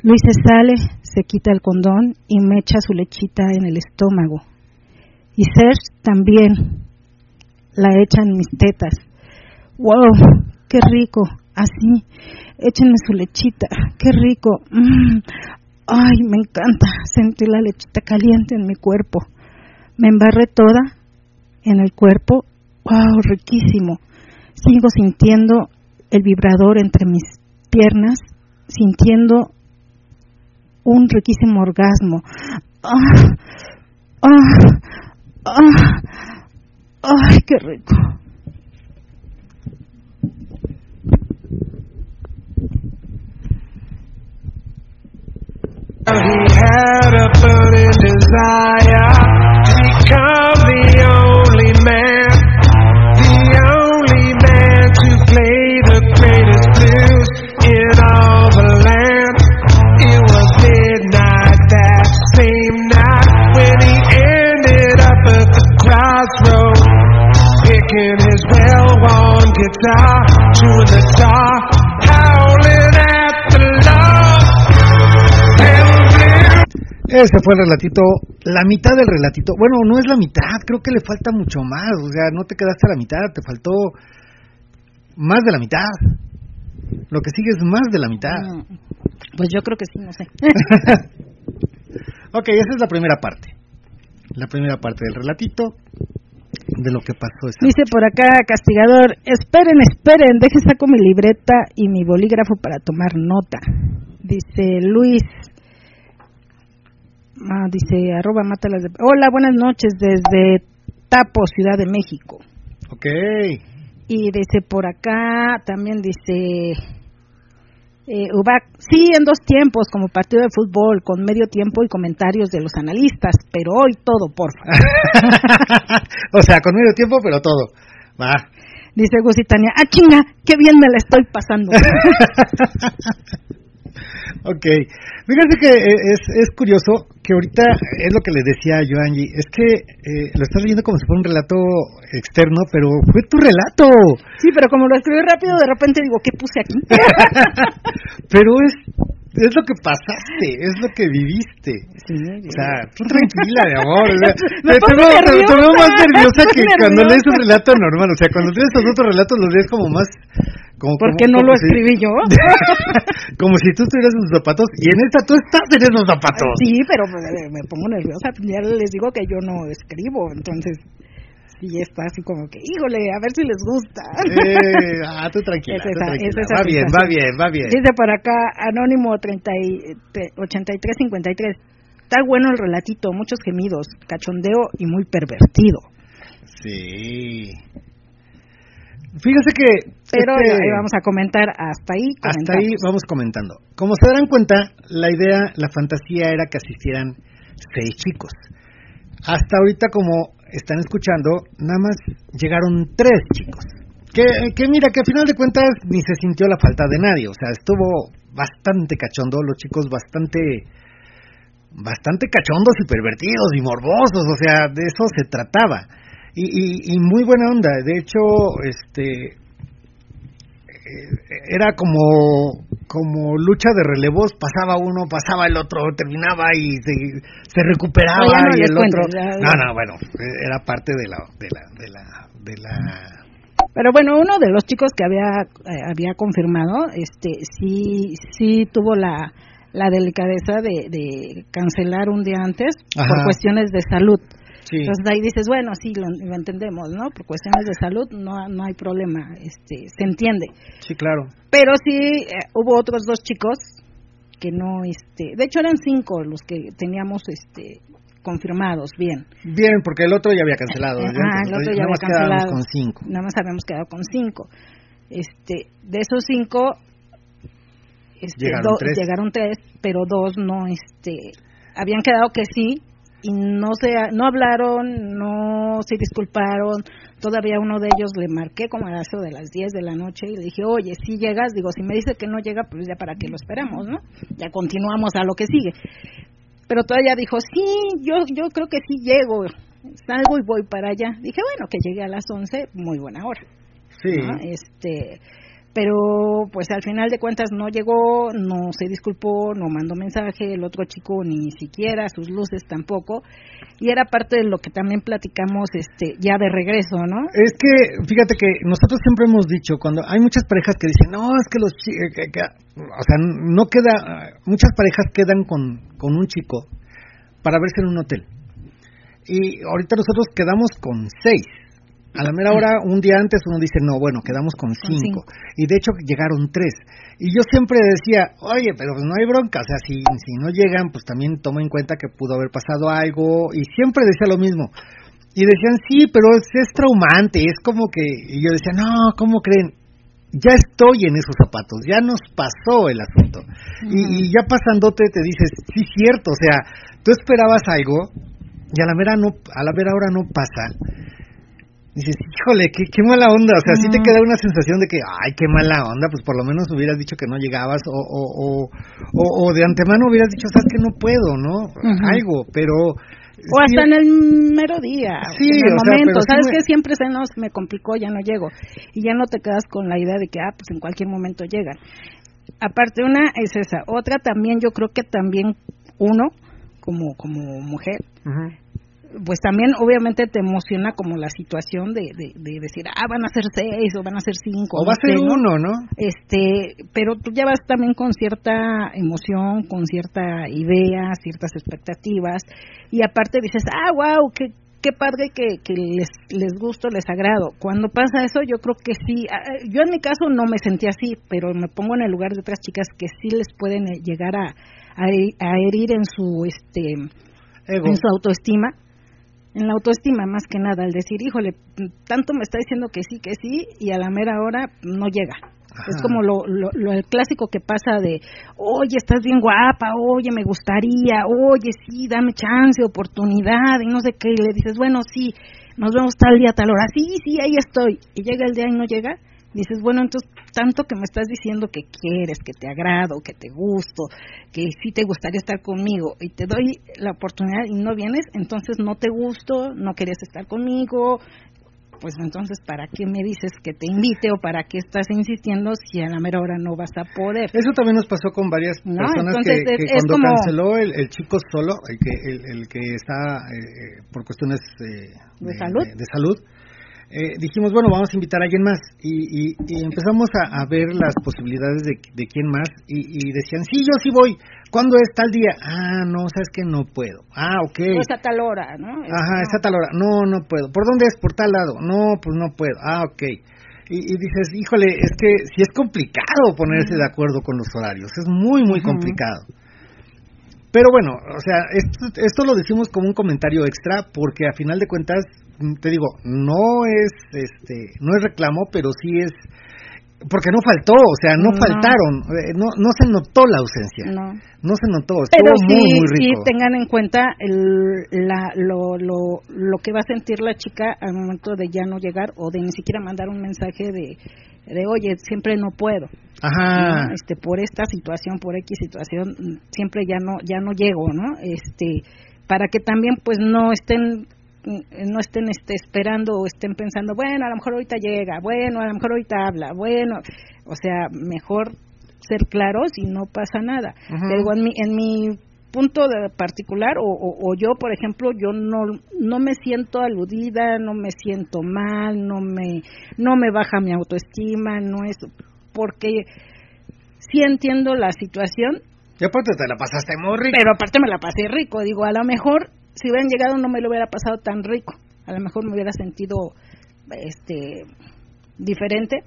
Luis se sale, se quita el condón y me echa su lechita en el estómago. Y Serge también la echa en mis tetas. ¡Wow! ¡Qué rico! Así, échenme su lechita, qué rico. Mm. Ay, me encanta sentir la lechita caliente en mi cuerpo. Me embarré toda en el cuerpo. ¡Wow! Riquísimo. Sigo sintiendo el vibrador entre mis piernas, sintiendo un riquísimo orgasmo. ¡Ah! ¡Ah! ¡Ah! ¡Ay, qué rico! Well-worn guitar, chewing the tar, howling at the love. Ese fue el relatito, la mitad del relatito. Bueno, no es la mitad, creo que le falta mucho más. O sea, no te quedaste a la mitad, te faltó más de la mitad. Lo que sigue es más de la mitad. Mm, Pues yo creo que sí, no sé. ok, esa es la primera parte. La primera parte del relatito de lo que pasó esa Dice por acá, castigador, esperen, esperen, deje saco mi libreta y mi bolígrafo para tomar nota. Dice Luis, ah, dice arroba mátalas de... Hola, buenas noches desde Tapo, Ciudad de México. Ok. Y dice por acá, también dice eh, Ubac, sí, en dos tiempos, como partido de fútbol, con medio tiempo y comentarios de los analistas, pero hoy todo, por favor. o sea, con medio tiempo, pero todo. Va. Dice Gusitania, ah, chinga, qué bien me la estoy pasando. ok. Fíjate que eh, es, es curioso que ahorita es lo que le decía yo a Angie, es que eh, lo estás leyendo como si fuera un relato externo, pero fue tu relato. sí, pero como lo escribí rápido, de repente digo, ¿qué puse aquí? pero es es lo que pasaste, es lo que viviste. Sí, O sea, tú tranquila, mi amor. o sea, Me te, veo, te- te nerviosa, veo más nerviosa que cuando lees un relato normal. O sea, cuando lees estos otros relatos los lees como más... Como, Porque como- no lo si- escribí yo. como si tú estuvieras en sus zapatos y en esta tú estás en esos zapatos. Sí, pero me, me pongo nerviosa. Ya les digo que yo no escribo, entonces sí está así como que, híjole, a ver si les gusta. Eh, ah, tú tranquila, Es tú esa- tranquila. es esa va bien, va bien, va bien. Dice por acá, Anónimo 30 y- te- 8353. Está bueno el relatito, muchos gemidos, cachondeo y muy pervertido. Sí. Fíjese que... Pero este- ahí vamos a comentar hasta ahí. Hasta ahí vamos comentando. Como se darán cuenta, la idea, la fantasía era que asistieran seis chicos. Hasta ahorita, como están escuchando, nada más llegaron tres chicos. Que, que mira, que al final de cuentas ni se sintió la falta de nadie. O sea, estuvo bastante cachondo, los chicos bastante bastante cachondos y pervertidos y morbosos, o sea, de eso se trataba. Y, y, y muy buena onda, de hecho, este eh, era como como lucha de relevos, pasaba uno, pasaba el otro, terminaba y se, se recuperaba No, no y el cuento, otro. ya- No, no, bueno, era parte de la de la de la de la Pero bueno, uno de los chicos que había eh, había confirmado, este, sí, sí tuvo la, la delicadeza de, de cancelar un día antes por cuestiones de salud. Sí. Entonces ahí dices, bueno, sí, lo, lo entendemos, ¿no? Por cuestiones de salud no, no hay problema, este, se entiende. Sí, claro. Pero sí eh, hubo otros dos chicos que no, este, de hecho eran cinco los que teníamos, este, confirmados, bien. Bien, porque el otro ya había cancelado. Ah, el otro ya nada había más cancelado. con cinco. Nada más habíamos quedado con cinco. Este, de esos cinco, este, Llegaron do- tres. llegaron tres, pero dos no, este, habían quedado que sí y no se, no hablaron, no se disculparon. Todavía uno de ellos le marqué como a eso de las 10 de la noche y le dije, oye, si llegas, digo, si me dice que no llega, pues ya para qué lo esperamos, ¿no? Ya continuamos a lo que sigue. Pero todavía dijo, sí, yo, yo creo que sí llego, salgo y voy para allá. Dije, bueno, que llegue a las 11, muy buena hora. Sí. ¿no? Este, pero pues al final de cuentas no llegó, no se disculpó, no mandó mensaje, el otro chico ni siquiera, sus luces tampoco, y era parte de lo que también platicamos este ya de regreso, ¿no? Es que, fíjate que nosotros siempre hemos dicho, cuando hay muchas parejas que dicen, no, es que los chicos, o sea, no queda, muchas parejas quedan con, con un chico para verse en un hotel. Y ahorita nosotros quedamos con seis. A la mera hora, un día antes, uno dice, no, bueno, quedamos con Con cinco. Y de hecho llegaron tres. Y yo siempre decía, oye, pero pues no hay bronca, o sea, si, si no llegan, pues también toma en cuenta que pudo haber pasado algo. Y siempre decía lo mismo. Y decían, sí, pero es, es traumante, es como que... Y yo decía, no, ¿cómo creen? Ya estoy en esos zapatos, ya nos pasó el asunto. y, y ya pasándote te dices, sí, cierto, o sea, tú esperabas algo y a la mera, no, a la mera hora no pasa. Dices, híjole, qué, qué mala onda, o sea, sí te queda una sensación de que, ay, qué mala onda, pues por lo menos hubieras dicho que no llegabas o, o, o, o, o de antemano hubieras dicho, sabes que no puedo, ¿no? Algo, pero... O hasta en el mero día, Sí, en el sea, momento, sí sabes me- que siempre se nos me complicó, ya no llego, y ya no te quedas con la idea de que, ah, pues en cualquier momento llegan. Aparte una es esa, otra también yo creo que también uno, como, como mujer, Ujú. Pues también obviamente te emociona como la situación de, de, de decir, ah, van a ser seis o van a ser cinco. O va a ser uno, ¿no? Este, pero tú ya vas también con cierta emoción, con cierta idea, ciertas expectativas, y aparte dices, ah, wow, qué, qué padre que, que les, les gusto, les agrado. Cuando pasa eso, yo creo que sí, ah, eh, yo en mi caso no me sentí así, pero me pongo en el lugar de otras chicas que sí les pueden eh, llegar a, a, a herir en su, este, Ego. en su autoestima, en la autoestima más que nada, al decir, híjole, tanto me está diciendo que sí, que sí, y a la mera hora no llega. Es Ajá. como lo, lo, lo- el clásico que pasa de, oye, estás bien guapa, oye, me gustaría, oye, sí, dame chance, oportunidad, y no sé qué, y le dices, bueno, sí, nos vemos tal día, tal hora, sí, sí, ahí estoy, y llega el día y no llega, dices, bueno, entonces, tanto que me estás diciendo que quieres, que te agrado, que te gusto, que sí te gustaría estar conmigo, y te doy la oportunidad y no vienes, entonces no te gusto, no querías estar conmigo, pues entonces, ¿para qué me dices que te invite o para qué estás insistiendo si a la mera hora no vas a poder? Eso también nos pasó con varias No, personas que, es- que es cuando como- canceló el, el chico solo, el que el, el que está eh, eh, por cuestiones eh, ¿De salud? de salud, eh, dijimos, bueno, vamos a invitar a alguien más. Y, y- y empezamos a, a ver las posibilidades de, de quién más. Y, y decían, sí, yo sí voy. ¿Cuándo es tal día? Ah, no, sabes que no puedo. Ah, ok. Pues a tal hora, ¿no? Es- Ajá, no. es a tal hora. No, no puedo. ¿Por dónde es? Por tal lado. No, pues no puedo. Ah, ok. Y, dices, híjole, es que sí es complicado ponerse de acuerdo con los horarios. Es muy, muy complicado. Pero bueno, o sea, esto, esto lo decimos como un comentario extra porque a final de cuentas, te digo, no es, este, no es reclamo, pero sí es, porque no faltó, o sea, no, No. faltaron, eh, no, no se notó la ausencia, no, No. se notó, estuvo Pero muy, sí, muy sí rico. tengan en cuenta el, la, lo, lo, lo que va a sentir la chica al momento de ya no llegar o de ni siquiera mandar un mensaje de, de oye, siempre no puedo. Ajá. ¿no? este por esta situación por x situación siempre ya no ya no llego no este para que también pues no estén no estén este esperando o estén pensando bueno a lo mejor ahorita llega bueno a lo mejor ahorita habla bueno o sea mejor ser claros y no pasa nada. Digo, en mi en mi punto de particular o, o, o yo por ejemplo yo no no me siento aludida no me siento mal no me no me baja mi autoestima no es porque sí entiendo la situación. Y aparte te la pasaste muy rico. pero aparte me la pasé rico digo a lo mejor si hubieran llegado no me lo hubiera pasado tan rico a lo mejor me hubiera sentido este diferente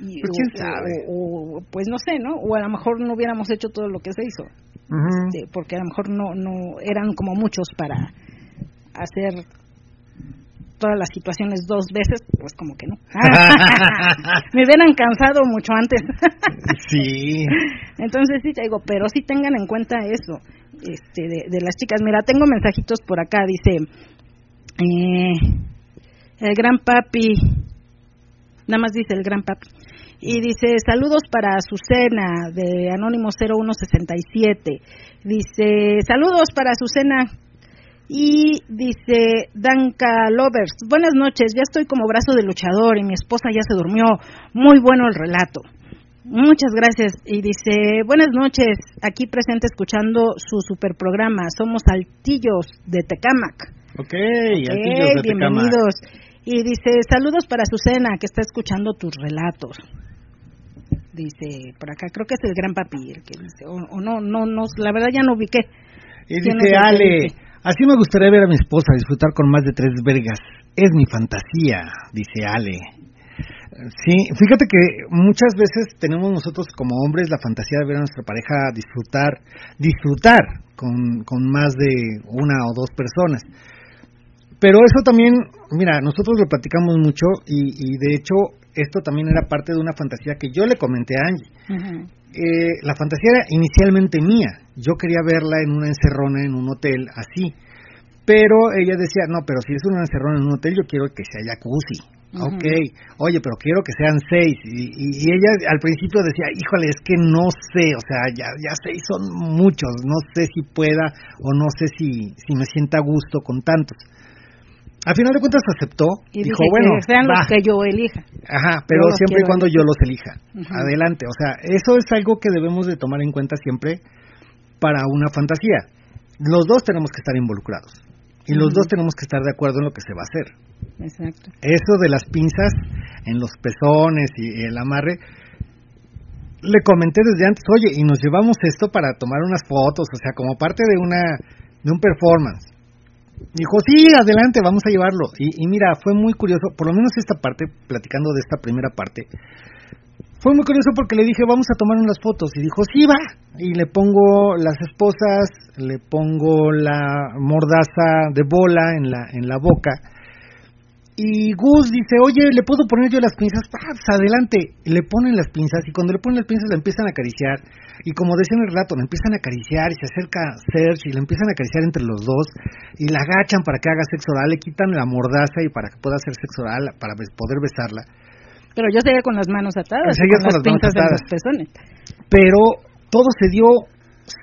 Y, Pues, o- quién sabe. O, o, pues no sé, ¿no? O a lo mejor no hubiéramos hecho todo lo que se hizo. Este, porque a lo mejor no, no eran como muchos para hacer todas las situaciones dos veces, pues como que no. Me hubieran cansado mucho antes. Sí. Entonces sí te digo, pero sí tengan en cuenta eso, este, de, las chicas. Mira, tengo mensajitos por acá, dice, eh, el gran papi, nada más dice el gran papi, y dice, saludos para Azucena, de Anónimo 0167, dice, saludos para Azucena, y dice Danka Lovers, buenas noches, ya estoy como brazo de luchador y mi esposa ya se durmió, muy bueno el relato. Muchas gracias. Y dice, buenas noches, aquí presente escuchando su super programa. Somos Altillos de Tecamac. Ok, Ok, Altillos de bienvenidos. Y dice, saludos para Azucena, que está escuchando tus relatos. Dice, por acá, creo que es el gran papi el que dice, o, o no, no, no, la verdad ya no ubiqué. Y ¿Quién dice Ale, dice? así me gustaría ver a mi esposa disfrutar con más de tres vergas. Es mi fantasía, dice Ale. Sí, fíjate que muchas veces tenemos nosotros como hombres la fantasía de ver a nuestra pareja disfrutar, disfrutar con, con más de una o dos personas. Pero eso también, mira, nosotros lo platicamos mucho y, y de hecho esto también era parte de una fantasía que yo le comenté a Angie eh, la fantasía era inicialmente mía. Yo quería verla en una encerrona en un hotel así. Pero ella decía, no, pero si es una encerrona en un hotel, yo quiero que sea jacuzzi. Ujú. Ok, oye, pero quiero que sean seis. Y, y- y ella al principio decía, híjole, es que no sé, o sea, ya, ya seis son muchos, no sé si pueda o no sé si, si me sienta a gusto con tantos. Al final de cuentas aceptó, Y dijo, bueno, que sean va. los que yo elija. Ajá, pero siempre y cuando yo los elija. Adelante, o sea, eso es algo que debemos de tomar en cuenta siempre para una fantasía. Los dos tenemos que estar involucrados y los Ujú. dos tenemos que estar de acuerdo en lo que se va a hacer. Exacto. Eso de las pinzas en los pezones y el amarre, le comenté desde antes, oye, y nos llevamos esto para tomar unas fotos, o sea, como parte de una de un performance. Dijo, sí, adelante, vamos a llevarlo. Y, y mira, fue muy curioso, por lo menos esta parte, platicando de esta primera parte, fue muy curioso porque le dije, vamos a tomar unas fotos. Y dijo, sí, va. Y le pongo las esposas, le pongo la mordaza de bola en la, en la boca. Y Gus dice, oye, ¿le puedo poner yo las pinzas? Pues adelante. Le ponen las pinzas y cuando le ponen las pinzas la empiezan a acariciar. Y como decía en el relato, la empiezan a acariciar y se acerca Serge y la empiezan a acariciar entre los dos y la agachan para que haga sexo oral, le quitan la mordaza y para que pueda hacer sexo oral, para poder besarla. Pero yo seguía con las manos atadas, con, con las en atadas. los pezones. pero todo se dio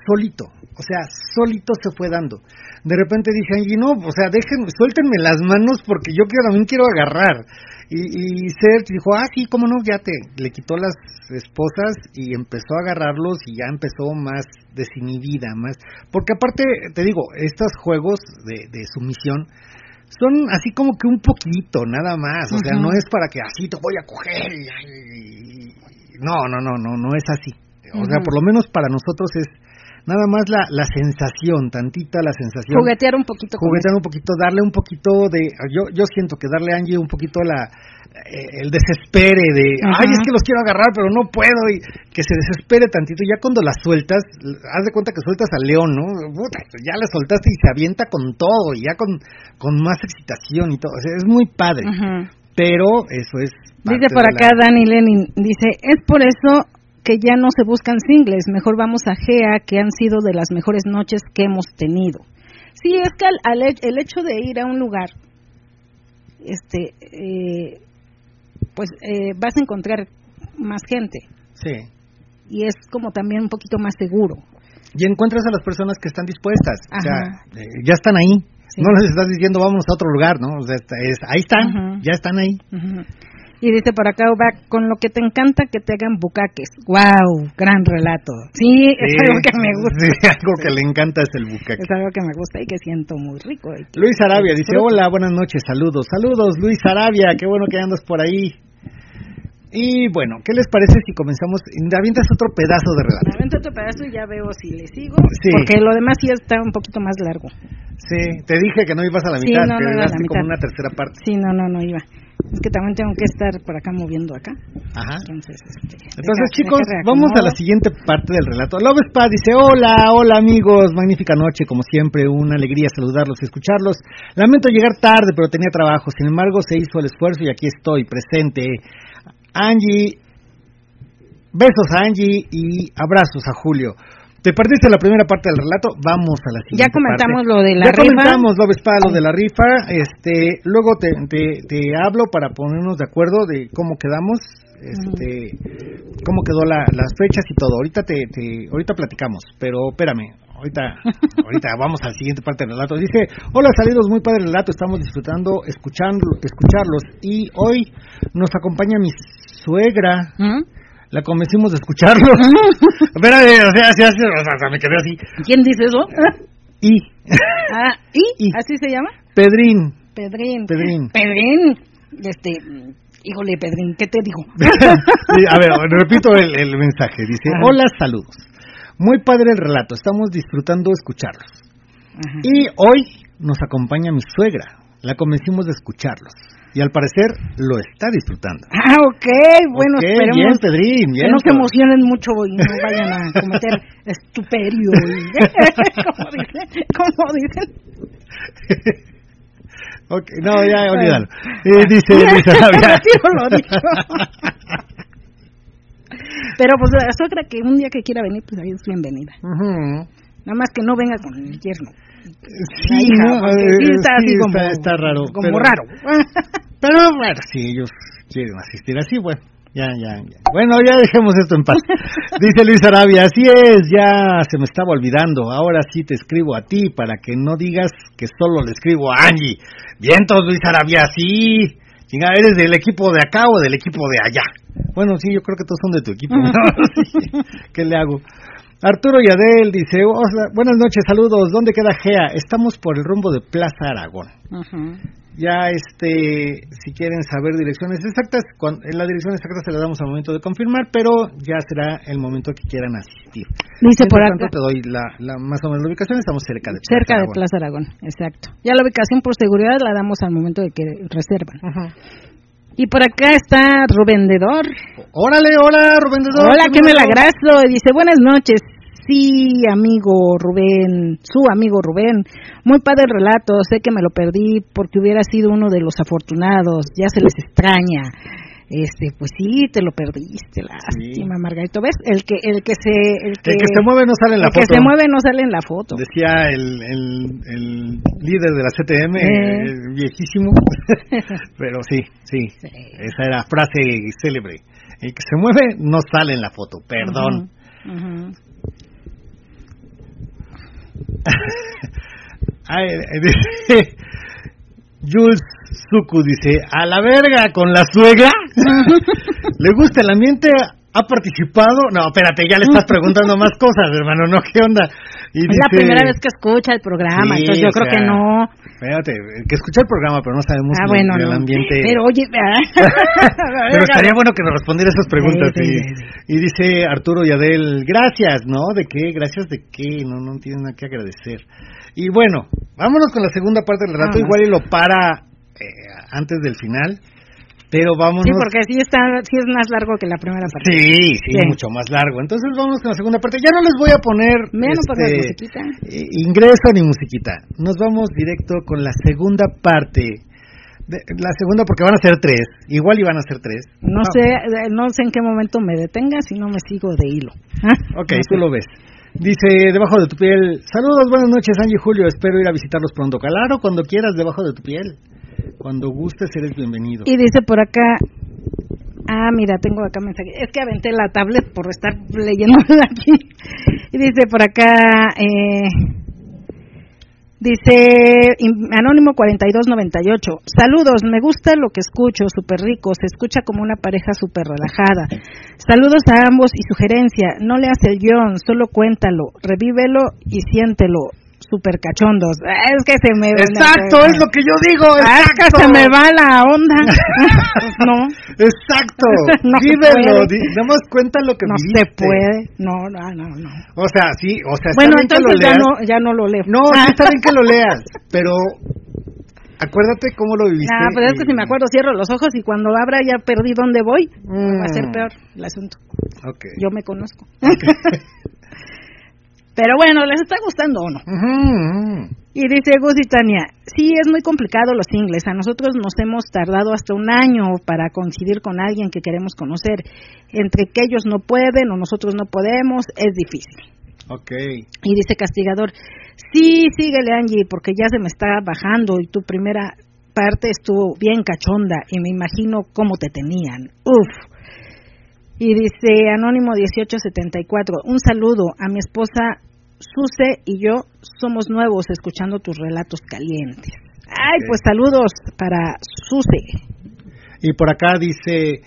solito, o sea, solito se fue dando. De repente dije, Angie, no, o sea, déjenme, suéltenme las manos porque yo quiero, también quiero agarrar. Y, y Serge dijo, ah, sí, cómo no, ya te, le quitó las esposas y empezó a agarrarlos y ya empezó más desinhibida, más, porque aparte, te digo, estos juegos de, de sumisión son así como que un poquito, nada más, o sea, no es para que así te voy a coger y, no, no, no, no, no es así. O sea, por lo menos para nosotros es nada más la, la sensación, tantita la sensación. Juguetear un poquito Juguetear un poquito, darle un poquito de, yo, yo siento que darle a Angie un poquito la, el desespere de, ay, es que los quiero agarrar, pero no puedo, y que se desespere tantito, ya cuando la sueltas, haz de cuenta que sueltas al león, ¿no? Puta, ya la soltaste y se avienta con todo, y ya con, con más excitación y todo, o sea, es muy padre, pero eso es... Dice por la- acá Dani Lenin, dice, es por eso que ya no se buscan singles, mejor vamos a GEA, que han sido de las mejores noches que hemos tenido. Sí, es que al, al el hecho de ir a un lugar, este, eh, pues eh, vas a encontrar más gente Sí. y es como también un poquito más seguro. y encuentras a las personas que están dispuestas, o sea, Ajá. eh, ya están ahí. Sí. No les estás diciendo vámonos a otro lugar, ¿no? O sea, es- ahí están, Ajá. ya están ahí. Ujú. Y dice por acá, va, con lo que te encanta que te hagan bucaques. ¡Wow! Gran relato. Sí, es algo que me gusta. Sí, algo que le encanta es el bucaque. Es algo que me gusta y que siento muy rico. Luis Arabia dice, hola, buenas noches, saludos. Saludos, Luis Arabia, qué bueno que andas por ahí. Y bueno, ¿qué les parece si comenzamos? ¿Me avientas otro pedazo de relato? Me avento otro pedazo y ya veo si le sigo. Sí. Porque lo demás sí está un poquito más largo. Sí, te dije que no ibas a la Sí, mitad, no, que no iba a la daste como mitad. una tercera parte. Sí, no, no, no iba. Es que también tengo que estar por acá moviendo acá. Ajá. Entonces, este, Entonces, deja- chicos, deja vamos a la siguiente parte del relato. Love Spa dice, hola, hola amigos, magnífica noche, como siempre, una alegría saludarlos y escucharlos. Lamento llegar tarde, pero tenía trabajo, sin embargo se hizo el esfuerzo y aquí estoy, presente. Angie, besos a Angie y abrazos a Julio. Te perdiste la primera parte del relato, vamos a la siguiente Ya comentamos parte. lo de la ya rifa. comentamos Love Spa, lo de la rifa, este, luego te, te, te hablo para ponernos de acuerdo de cómo quedamos, este, cómo quedó la, las fechas y todo. Ahorita te, te, ahorita platicamos, pero espérame, ahorita, ahorita vamos a la siguiente parte del relato. Dice, hola salidos, muy padre el relato, estamos disfrutando, escuchando, escucharlos y hoy nos acompaña mi suegra. ¿Mm? La convencimos de escucharlos. Espérame, o sea, así, así, o sea, me quedé así. ¿Quién dice eso? Y ah, ¿y? Y. ¿Así se llama? Pedrín, Pedrín. Pedrín. Pedrín. Este, híjole, Pedrín, ¿qué te digo? Sí, a ver, repito el, el mensaje. Dice, Ajá. hola, saludos. Muy padre el relato, estamos disfrutando escucharlos. Ajá. Y hoy nos acompaña mi suegra. La convencimos de escucharlos. Y al parecer lo está disfrutando. Ah, ok, bueno, Ok, esperemos bien, Pedrín, que no se emocionen mucho y no vayan a cometer estuperio. y- ¿Cómo dicen? ¿Cómo dicen? Ok, no, ya, olvídalo. Eh, dice Arabia. Pero pues la suegra que un día que quiera venir, pues ahí es bienvenida. Ujú. Nada más que no venga con el yerno. Sí, hija, no, eh, sí está sí, así como, está, está raro. como pero- raro. Pero bueno, si ellos quieren asistir así, bueno, ya, ya, ya. Bueno, ya dejemos esto en paz. Dice Luis Arabia, así es, ya se me estaba olvidando. Ahora sí te escribo a ti para que no digas que solo le escribo a Angie. Vientos, Luis Arabia, sí. Chinga, ¿eres del equipo de acá o del equipo de allá? Bueno, sí, yo creo que todos son de tu equipo. ¿no? ¿Qué le hago? Arturo Yadel dice, "Hola, buenas noches, saludos. ¿Dónde queda Gea? Estamos por el rumbo de Plaza Aragón. Ya, este, si quieren saber direcciones exactas, cuan- en la dirección exacta se la damos al momento de confirmar, pero ya será el momento que quieran asistir. Dice por acá. tanto, te doy la, la- más o menos la ubicación, estamos cerca de Plaza Cerca de Aragón. Plaza Aragón, exacto. Ya la ubicación por seguridad la damos al momento de que reservan. Ujú. Y por acá está Rubén Dedor. Órale, hola, Rubén de Dor, Hola, ¿qué que me la. Dice, buenas noches. Sí, amigo Rubén, su amigo Rubén. Muy padre el relato. Sé que me lo perdí porque hubiera sido uno de los afortunados. Ya se les extraña. Este, pues sí, te lo perdiste, lástima, Margarito. ¿Ves? El que, el que se, el que, El que se mueve no sale en la el foto. que se mueve no sale en la foto. Decía el, el, el líder de la CTM, Eh. el viejísimo, pero sí, sí, Sí. esa era frase célebre. El que se mueve no sale en la foto, perdón. Ujú. Ay, eh, dice, Jules Suku dice, a la verga con la suegra. ¿Le gusta el ambiente? ¿Ha participado? No, espérate, ya le estás preguntando más cosas, hermano, ¿no? ¿Qué onda? Y Es la primera vez que escucha el programa, Sí, entonces yo creo sea, que no. Espérate, que escucha el programa, pero no sabemos Ah, el- bueno, el no. ambiente. Pero oye, Pero estaría bueno que nos respondiera esas preguntas. Sí, sí, y, sí, y dice Arturo Yadel, gracias, ¿no? ¿De qué? ¿Gracias de qué? No, no tiene nada que agradecer. Y bueno, vámonos con la segunda parte del relato, Vámonos. igual y lo para antes del final, pero vámonos. Sí, porque sí está, sí es más largo que la primera parte. Sí, sí, Sí. mucho más largo. Entonces vámonos con la segunda parte. Ya no les voy a poner Mira, no este, musiquita. eh, ingreso ni musiquita. Nos vamos directo con la segunda parte. De- la segunda porque van a ser tres. Igual iban a ser tres. No sé, eh, no sé en qué momento me detenga si no me sigo de hilo. Ah, Ok, no tú sé. lo ves. Dice, debajo de tu piel, saludos, buenas noches, Angie y Julio, espero ir a visitarlos pronto. Claro, cuando quieras, debajo de tu piel. Cuando gustes, eres bienvenido. Y dice por acá, ah, mira, tengo acá mensaje. Es que aventé la tablet por estar leyendo aquí. Y dice por acá, eh, dice Anónimo 4298, saludos, me gusta lo que escucho, súper rico, se escucha como una pareja súper relajada. Saludos a ambos y sugerencia, no leas el guion, solo cuéntalo, revívelo y siéntelo. Súper cachondos. Es que se me... Exacto, es lo que yo digo, Ah, es que exacto. se me va la onda. Pues no, Exacto, No vívelo, di- damos cuenta lo que no viviste. se puede. No, no, no, no. O sea, sí, o sea, está Bueno, bien que lo entonces ya leas. no, ya no lo leo. No, sí está bien que lo leas, pero acuérdate cómo lo viviste. Ah, pero es que si me acuerdo cierro los ojos y cuando abra ya perdí dónde voy, va a ser Mm. peor el asunto. Ok. Yo me conozco. Pero bueno, ¿les está gustando o no? Ujú, ujú. Y dice Gus y Tania, sí, es muy complicado los ingles. A nosotros nos hemos tardado hasta un año para coincidir con alguien que queremos conocer. Entre que ellos no pueden o nosotros no podemos, es difícil. Ok. Y dice Castigador, sí, síguele Angie, porque ya se me está bajando y tu primera parte estuvo bien cachonda y me imagino cómo te tenían. Uf. Y dice Anónimo 1874, un saludo a mi esposa Suse y yo somos nuevos escuchando tus relatos calientes. Ay, pues saludos para Suse. Y por acá dice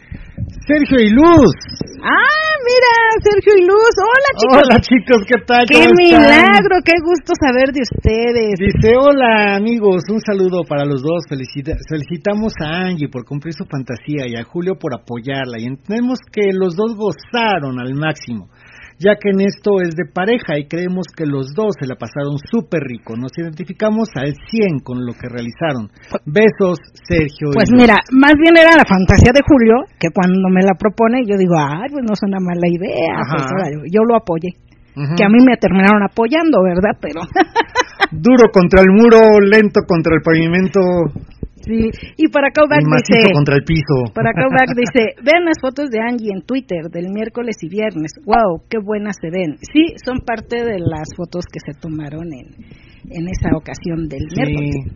Sergio y Luz. Ah, mira, Sergio y Luz. Hola, chicos. Hola chicos, ¿qué tal? ¡Qué milagro! ¡Qué gusto saber de ustedes! Dice, hola amigos, un saludo para los dos. Felicita- felicitamos a Angie por cumplir su fantasía y a Julio por apoyarla. Y entendemos que los dos gozaron al máximo, ya que en esto es de pareja y creemos que los dos se la pasaron súper rico. Nos identificamos al 100 con lo que realizaron. Besos, Sergio. Pues mira, más bien era la fantasía de Julio, que cuando me la propone yo digo, ay, pues no es una mala idea, pues yo lo apoyé. Que a mí me terminaron apoyando, ¿verdad? Pero Duro contra el muro, lento contra el pavimento sí. Y para macizo dice, contra el piso. para Cowback dice, vean las fotos de Angie en Twitter del miércoles y viernes. Wow, qué buenas se ven. Sí, son parte de las fotos que se tomaron en, en esa ocasión del miércoles.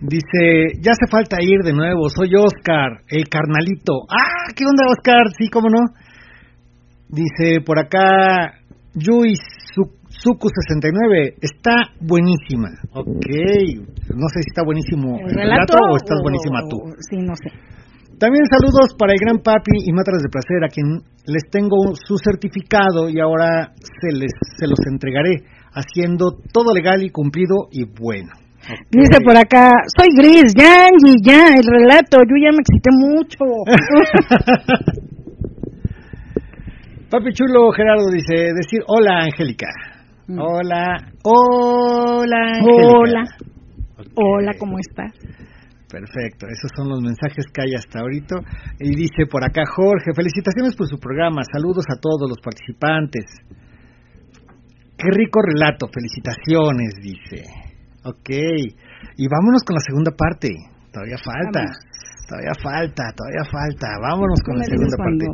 Dice, ya hace falta ir de nuevo, soy Oscar, el carnalito. Ah, ¿qué onda Oscar? Sí, cómo no. Dice por acá, Yui Su- Suku69, está buenísima. Ok, no sé si está buenísimo ¿El relato o estás o- buenísima tú. o- Sí, no sé. También saludos para el gran papi y matras de placer, a quien les tengo su certificado y ahora se les se los entregaré, haciendo todo legal y cumplido y bueno. Dice por acá, soy Gris, ya Angie, ya, el relato, yo ya me excité mucho. Papi chulo Gerardo dice, decir hola Angélica. Mm. Hola, hola Angélica. Hola, hola, ¿cómo estás? Perfecto, esos son los mensajes que hay hasta ahorita. Y dice por acá Jorge, felicitaciones por su programa, saludos a todos los participantes. Qué rico relato, felicitaciones, dice. Ok, y vámonos con la segunda parte, todavía falta. Todavía falta, todavía falta. Vámonos con la segunda parte.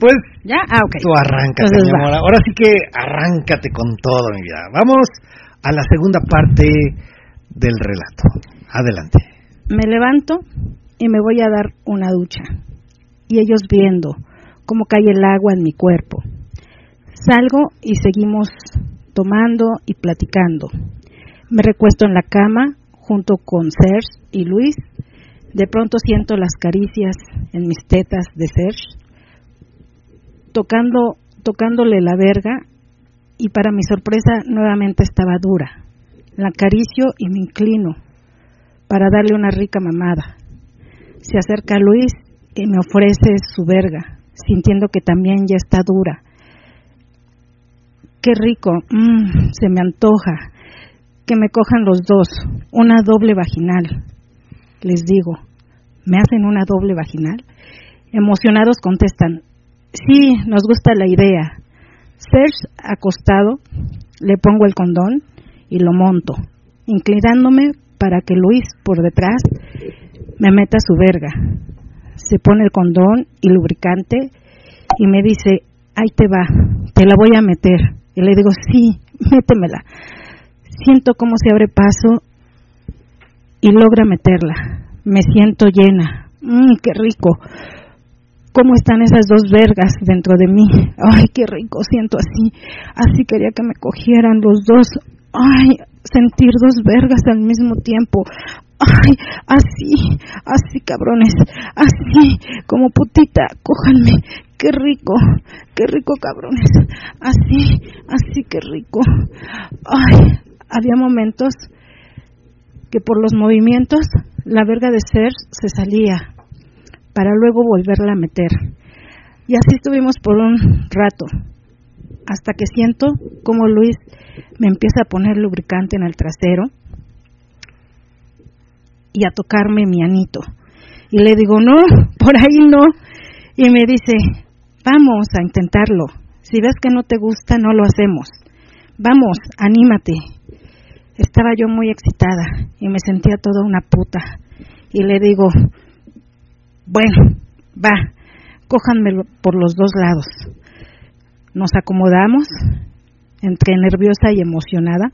Pues ¿Ya? Ah, ok. Tú arráncate, Entonces mi amor. Ahora sí que arráncate con todo, mi vida. Vamos a la segunda parte del relato. Adelante. Me levanto y me voy a dar una ducha. Y ellos viendo cómo cae el agua en mi cuerpo. Salgo y seguimos tomando y platicando. Me recuesto en la cama junto con Serge y Luis. De pronto siento las caricias en mis tetas de Serge, tocando, tocándole la verga y para mi sorpresa nuevamente estaba dura. La acaricio y me inclino para darle una rica mamada. Se acerca Luis y me ofrece su verga, sintiendo que también ya está dura. Qué rico, mm, se me antoja que me cojan los dos, una doble vaginal. Les digo, ¿me hacen una doble vaginal? Emocionados contestan, sí, nos gusta la idea. Serge acostado, le pongo el condón y lo monto, inclinándome para que Luis por detrás me meta su verga. Se pone el condón y lubricante y me dice, ahí te va, te la voy a meter. Y le digo, sí, métemela. Siento cómo se abre paso y logra meterla. Me siento llena. Mmm, qué rico. ¿Cómo están esas dos vergas dentro de mí? Ay, qué rico siento así. Así quería que me cogieran los dos. Ay, sentir dos vergas al mismo tiempo. Ay, así, así cabrones, así, como putita, cójanme, qué rico, qué rico cabrones, así, así, qué rico. Ay, había momentos que por los movimientos la verga de ser se salía para luego volverla a meter. Y así estuvimos por un rato, hasta que siento como Luis me empieza a poner lubricante en el trasero y a tocarme mi anito. Y le digo, no, por ahí no. Y me dice, vamos a intentarlo. Si ves que no te gusta, no lo hacemos. Vamos, anímate. Estaba yo muy excitada y me sentía toda una puta. Y le digo, bueno, va, cójanme por los dos lados. Nos acomodamos, entre nerviosa y emocionada,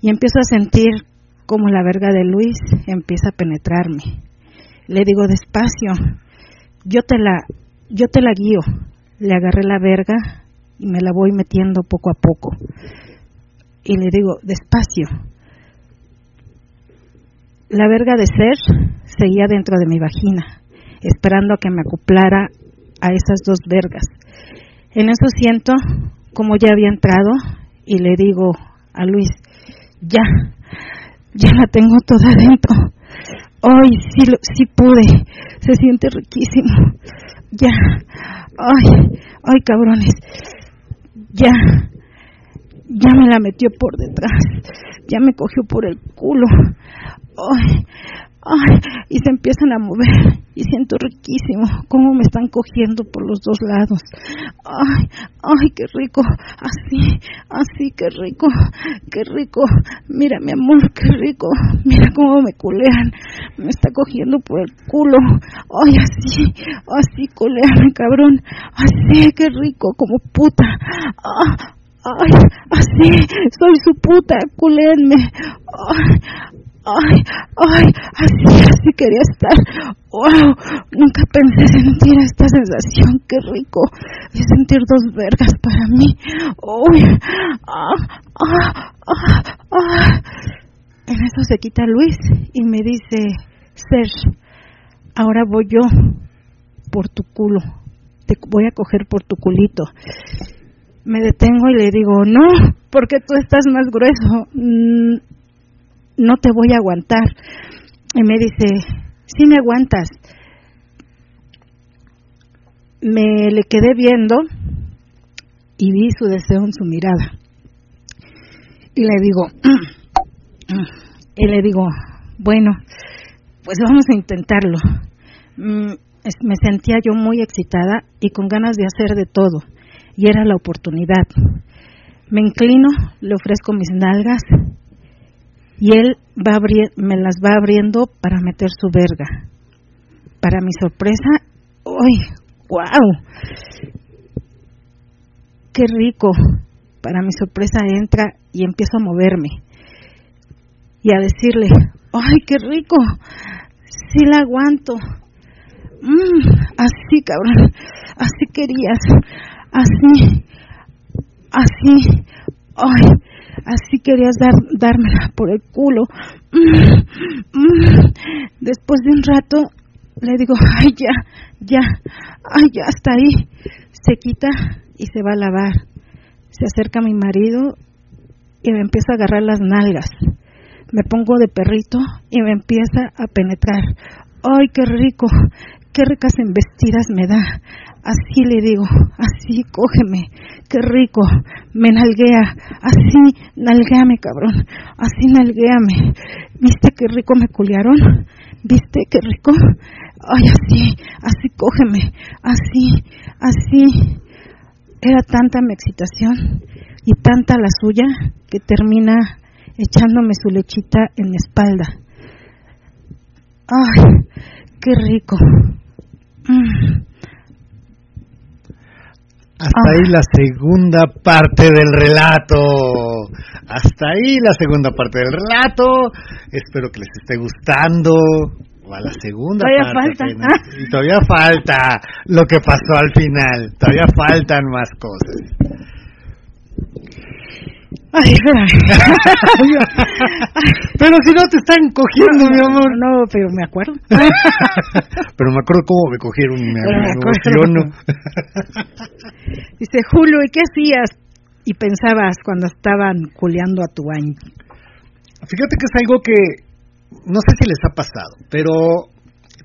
y empiezo a sentir como la verga de Luis empieza a penetrarme. Le digo despacio, yo te la, yo te la guío. Le agarré la verga y me la voy metiendo poco a poco. Y le digo despacio. La verga de ser seguía dentro de mi vagina, esperando a que me acoplara a esas dos vergas. En eso siento como ya había entrado y le digo a Luis, ya, ya la tengo toda adentro. Ay, sí, sí pude, se siente riquísimo. Ya, ay, ay, cabrones, ya, ya me la metió por detrás, ya me cogió por el culo. Ay, ay, y se empiezan a mover y siento riquísimo cómo me están cogiendo por los dos lados. Ay, ay, qué rico, así, así, qué rico, qué rico. Mira, mi amor, qué rico. Mira cómo me culean. Me está cogiendo por el culo. Ay, así, así, culeame, cabrón. Así, qué rico, como puta. Ah, ay, así, soy su puta, culeenme. Ay, ay, ay, así, así quería estar. Wow, nunca pensé sentir esta sensación, qué rico. Y sentir dos vergas para mí. Uy, ah, ah, ah, ah. En eso se quita Luis y me dice, Serge, ahora voy yo por tu culo. Te voy a coger por tu culito. Me detengo y le digo, no, porque tú estás más grueso. Mm, no te voy a aguantar. Y me dice, sí me aguantas. Me le quedé viendo y vi su deseo en su mirada. Y le digo, y le digo, bueno, pues vamos a intentarlo. Mm, Me sentía yo muy excitada y con ganas de hacer de todo, y era la oportunidad. Me inclino, le ofrezco mis nalgas y él va me las va abriendo para meter su verga. Para mi sorpresa, ¡ay! ¡Wow! ¡Qué rico! Para mi sorpresa entra y empiezo a moverme y a decirle, ¡ay, qué rico! Sí la aguanto. Mm, así, cabrón. Así querías. Así. Así. Ay, así querías dar, dármela por el culo. Después de un rato le digo, ay, ya, ya, ay, ya, hasta ahí. Se quita y se va a lavar. Se acerca mi marido y me empieza a agarrar las nalgas. Me pongo de perrito y me empieza a penetrar. ¡Ay, qué rico! ¡Qué ricas embestidas me da! Así le digo, así, cógeme, qué rico, me nalguea, así, nalgueame, cabrón, así, nalgueame. ¿Viste qué rico me culiaron? ¿Viste qué rico? Ay, así, así, cógeme, así, así. Era tanta mi excitación y tanta la suya que termina echándome su lechita en mi espalda. ¡Ay, qué rico! Mm. Hasta Ah. ahí la segunda parte del relato. Hasta ahí la segunda parte del relato. Espero que les esté gustando. Va la segunda Todavía parte. falta. Y todavía falta lo que pasó al final. Todavía faltan más cosas. Ay, espérame. Pero si no te están cogiendo, mi amor. No, pero me acuerdo. Pero me acuerdo cómo me cogieron, me, me acuerdo. Dice, Julio, ¿y qué hacías? y pensabas cuando estaban culeando a tu Angie? Fíjate que es algo que no sé si les ha pasado, pero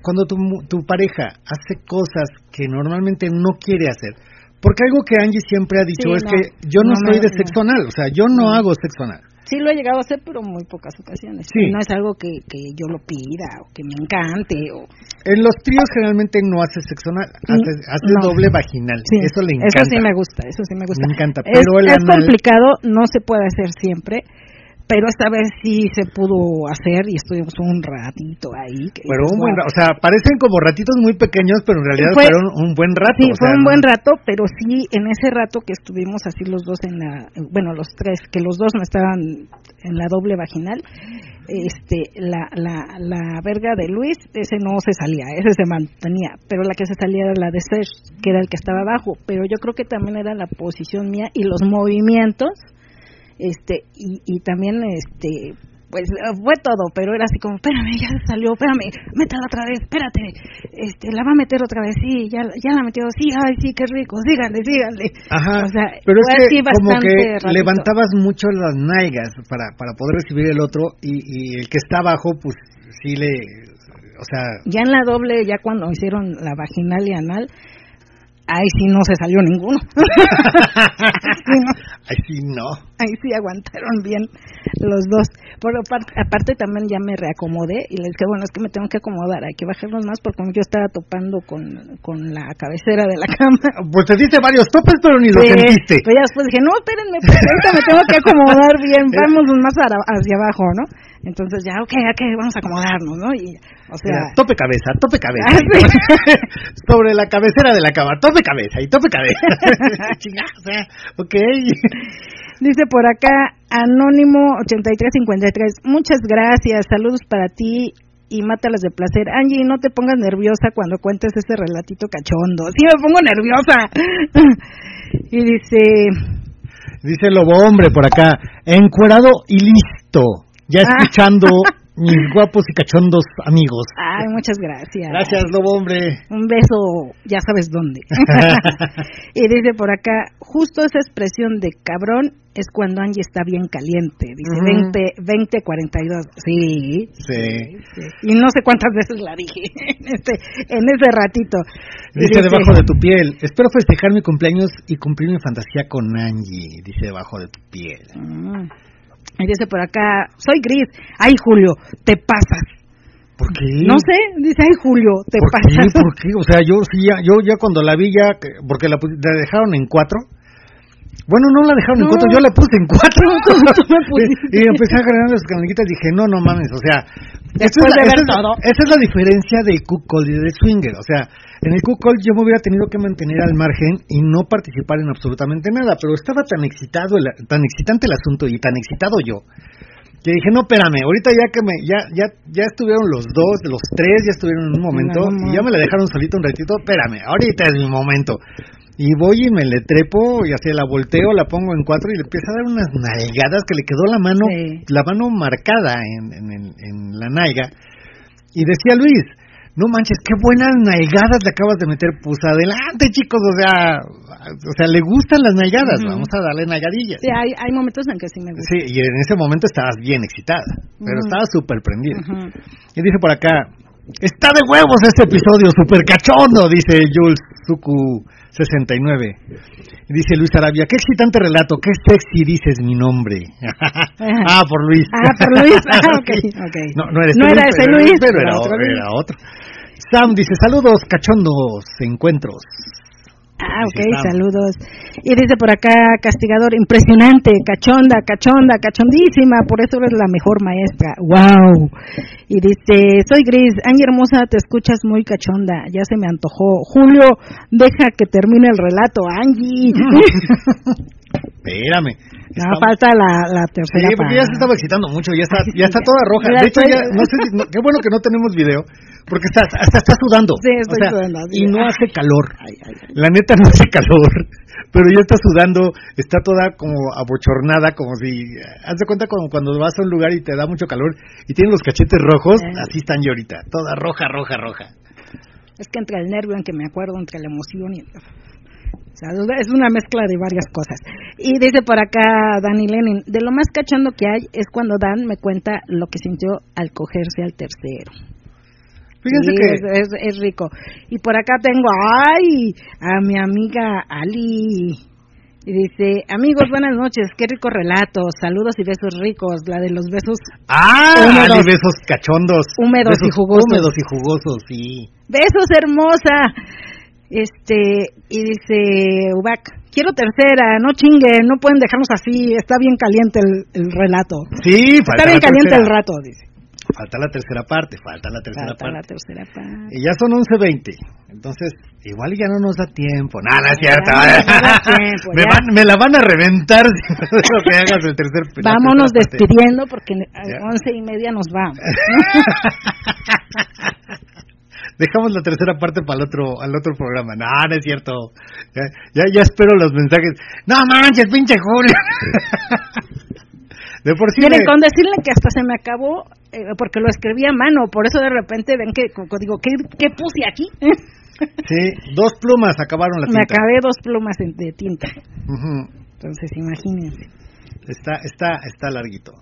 cuando tu, tu pareja hace cosas que normalmente no quiere hacer, porque algo que Angie siempre ha dicho Sí, es no, que yo no, no soy de sexo anal, o sea, yo no, No. hago sexo anal. Sí lo he llegado a hacer, pero muy pocas ocasiones. Sí. No es algo que, que yo lo pida o que me encante. O... En los tríos generalmente no hace sexo anal, hace, hace no. doble vaginal. Sí, eso le encanta. Eso sí me gusta, eso sí me gusta. Me encanta, Es, pero el es anal- complicado, no se puede hacer siempre, pero esta vez sí se pudo hacer y estuvimos un ratito ahí. que Pero un buen, o sea, parecen como ratitos muy pequeños, pero en realidad Fue- fueron un buen rato. Sí, o fue sea, un buen rato, pero sí, en ese rato que estuvimos así los dos en la, bueno, los tres, que los dos no estaban en la doble vaginal, este, la, la, la verga de Luis, ese no se salía, ese se mantenía, pero la que se salía era la de Serge, que era el que estaba abajo, pero yo creo que también era la posición mía y los movimientos, este, y, y también, este, pues fue todo, pero era así como, espérame, ya salió, espérame, métela otra vez, espérate, este, la va a meter otra vez, sí, ya, ya la metió, sí, ay, sí, qué rico, síganle, síganle. Ajá, O sea, pero fue es así que como bastante que ratito. levantabas mucho las nalgas para, para poder recibir el otro y, y el que está abajo, pues sí le, o sea, Ya en la doble, ya cuando hicieron la vaginal y anal, ahí sí no se salió ninguno. Sí, no. ay sí no. ahí sí aguantaron bien los dos. Por aparte, aparte también ya me reacomodé y les dije, bueno, es que me tengo que acomodar, hay que bajarlos más porque yo estaba topando con, con la cabecera de la cama. Pues te diste varios topes, pero ni lo Sí, sentiste. Pero ya después dije, no, espérenme, ahorita me tengo que acomodar bien, vamos más hacia abajo, ¿no? Entonces ya, ok, ok, vamos a acomodarnos, ¿no? Y, o sea, Mira, tope cabeza, tope cabeza. Ah, sí. Sobre la cabecera de la cama, tope cabeza y tope cabeza. Chingada, o sea, ok. Dice por acá Anónimo 8353, muchas gracias, saludos para ti y mátalas de placer. Angie, no te pongas nerviosa cuando cuentes ese relatito cachondo. Sí, me pongo nerviosa. y dice, Dice lobo hombre por acá, encuerado y listo. Ya Ah. escuchando mis guapos y cachondos amigos. ay, muchas gracias. Gracias, lobo hombre. Un beso, ya sabes dónde. y dice por acá, justo esa expresión de cabrón es cuando Angie está bien caliente. Dice Ujú. 20, 20, 42. Sí, Sí. Sí. Y no sé cuántas veces la dije en, este, en ese ratito. Dice debajo de tu piel, espero festejar mi cumpleaños y cumplir mi fantasía con Angie. Dice debajo de tu piel. Mm. Y dice por acá, soy gris. Ay, Julio, te pasas. ¿Por qué? No sé, dice, ay, Julio, te ¿Por qué? pasas. ¿Por qué? O sea, yo sí, ya, yo ya cuando la vi ya, que- porque la, la dejaron en cuatro. Bueno, no la dejaron en No. cuatro, yo la puse en cuatro. Y, empecé a agarrar las canalitas y dije, no, no mames, o sea, esa es, la, esa, es, todo. esa es la diferencia del cuckold y del swinger. O sea, en el cuckold yo me hubiera tenido que mantener al margen y no participar en absolutamente nada, pero estaba tan excitado, el- tan excitante el asunto y tan excitado yo que dije, no, espérame, ahorita ya que me, ya, ya, ya estuvieron los dos, los tres ya estuvieron en un momento y ya me la dejaron solita un ratito, espérame, ahorita es mi momento. Y voy y me le trepo y así la volteo, la pongo en cuatro y le empiezo a dar unas nalgadas que le quedó la mano, Sí. la mano marcada en, en, en- en la nalga. Y decía Luis, no manches, qué buenas nalgadas le acabas de meter, pues adelante chicos, o sea, o sea, le gustan las nalgadas, vamos a darle nalgadillas. Sí, hay, hay momentos en que sí me gusta. Sí, y en ese momento estabas bien excitada, pero Ujú. estabas súper prendida. Y dice por acá, está de huevos este episodio, súper cachondo, dice Jules Suku 69. Y dice Luis Arabia, qué excitante relato, qué sexy dices mi nombre. ah, por Luis. Ah, por Luis. Ah. No, no, eres No tú, era ese pero- Luis, pero era era, otro era Luis. otro. Sam dice, saludos cachondos encuentros. Ah, ok, saludos. Y dice por acá, castigador, impresionante, cachonda, cachonda, cachondísima, por eso eres la mejor maestra. ¡Wow! Y dice, soy Gris, Angie Hermosa, te escuchas muy cachonda, ya se me antojó. Julio, deja que termine el relato, Angie. Espérame. no, Estamos- falta la, la tercera Sí, porque ya se estaba excitando mucho, ya está, ya está toda roja. De hecho, ya, no sé si, no- qué bueno que no tenemos video, porque está, hasta está sudando. Sí, estoy O sea, sudando, Y no hace calor. Ay, ay, ay. La neta no hace calor, pero ya está sudando, está toda como abochornada, como si, haz de cuenta como cuando vas a un lugar y te da mucho calor y tienen los cachetes rojos, Eh. así están yo ahorita, toda roja, roja, roja. Es que entre el nervio en que me acuerdo, entre la emoción y... O sea, es una mezcla de varias cosas. Y dice por acá Dani Lenin, de lo más cachondo que hay es cuando Dan me cuenta lo que sintió al cogerse al tercero. Fíjense Sí, que es, es- es rico. Y por acá tengo, ay, a mi amiga Ali. Y dice, amigos, buenas noches, qué rico relato, saludos y besos ricos, la de los besos, ah, Húmedos. besos cachondos, Húmedos y jugosos. húmedos y jugosos, sí. besos hermosa. Este, y dice Ubac, quiero tercera, no chingue, no pueden dejarnos así, está bien caliente el, el relato. Sí, falta Está bien la caliente tercera. el rato, dice. Falta la tercera parte, falta la tercera Falta la parte. tercera parte. Y ya son 11.20. Entonces, igual ya no nos da tiempo. No, no es cierto. Ya no nos da tiempo, me, ya. van, me la van a reventar si no dejo que hagas el tercer la Vámonos tercera parte. despidiendo porque a Ya. once y media nos vamos. Dejamos la tercera parte para el otro, al otro programa. No, no es cierto. Ya, ya, ya espero los mensajes. No manches, pinche Julio. De por sí. Miren, me- con decirle que hasta se me acabó, eh, porque lo escribí a mano, por eso de repente ven que digo, ¿qué, qué puse aquí? Sí, dos plumas acabaron la me tinta. acabé dos plumas de tinta. Entonces, imagínense. Está, está, está larguito.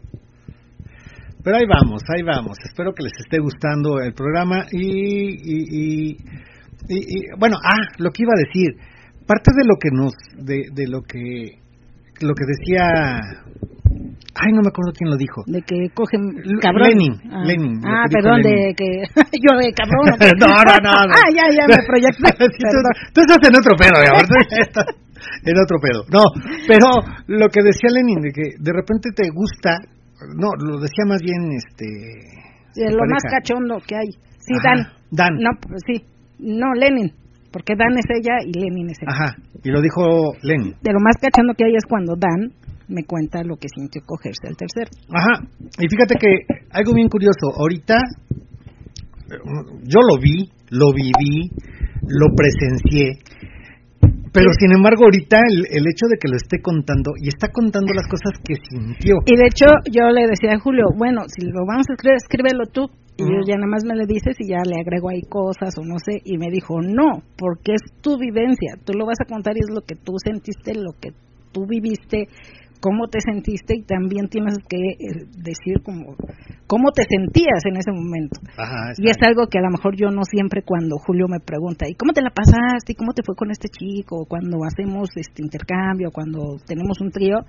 Pero ahí vamos, ahí vamos. Espero que les esté gustando el programa y, y, y, y- bueno, ah, lo que iba a decir, parte de lo que nos, de, de lo que, lo que decía, ay, no me acuerdo quién lo dijo. De que cogen cabrón. Lenin, ah, Lenin, Ah, perdón, Lenin. de que yo de cabrón. no, no, no, no. ah, ya, ya me proyecté. Sí, tú, estás en otro pedo, ya estás en otro pedo. No, pero lo que decía Lenin, de que de repente te gusta, no, lo decía más bien este. De lo más cachondo que hay. Sí, Ajá, Dan. Dan. No, pues sí. No, Lenin. Porque Dan es ella y Lenin es él. Ajá, y lo dijo Lenin. De lo más cachondo que hay es cuando Dan me cuenta lo que sintió cogerse al tercero. Ajá, y fíjate que algo bien curioso, ahorita eh, yo lo vi, lo viví, lo presencié, pero sin embargo ahorita el, el hecho de que lo esté contando y está contando las cosas que sintió. Y de hecho, yo le decía a Julio, bueno, si lo vamos a escribir, escríbelo tú. Y yo ya nada más me le dices y ya le agrego ahí cosas o no sé. Y me dijo, no, porque es tu vivencia. Tú lo vas a contar y es lo que tú sentiste, lo que tú viviste, cómo te sentiste y también tienes que eh, decir como cómo te sentías en ese momento. Ajá, Y es algo que a lo mejor yo no siempre cuando Julio me pregunta, ¿y cómo te la pasaste? ¿Y cómo te fue con este chico? Cuando hacemos este intercambio, cuando tenemos un trío,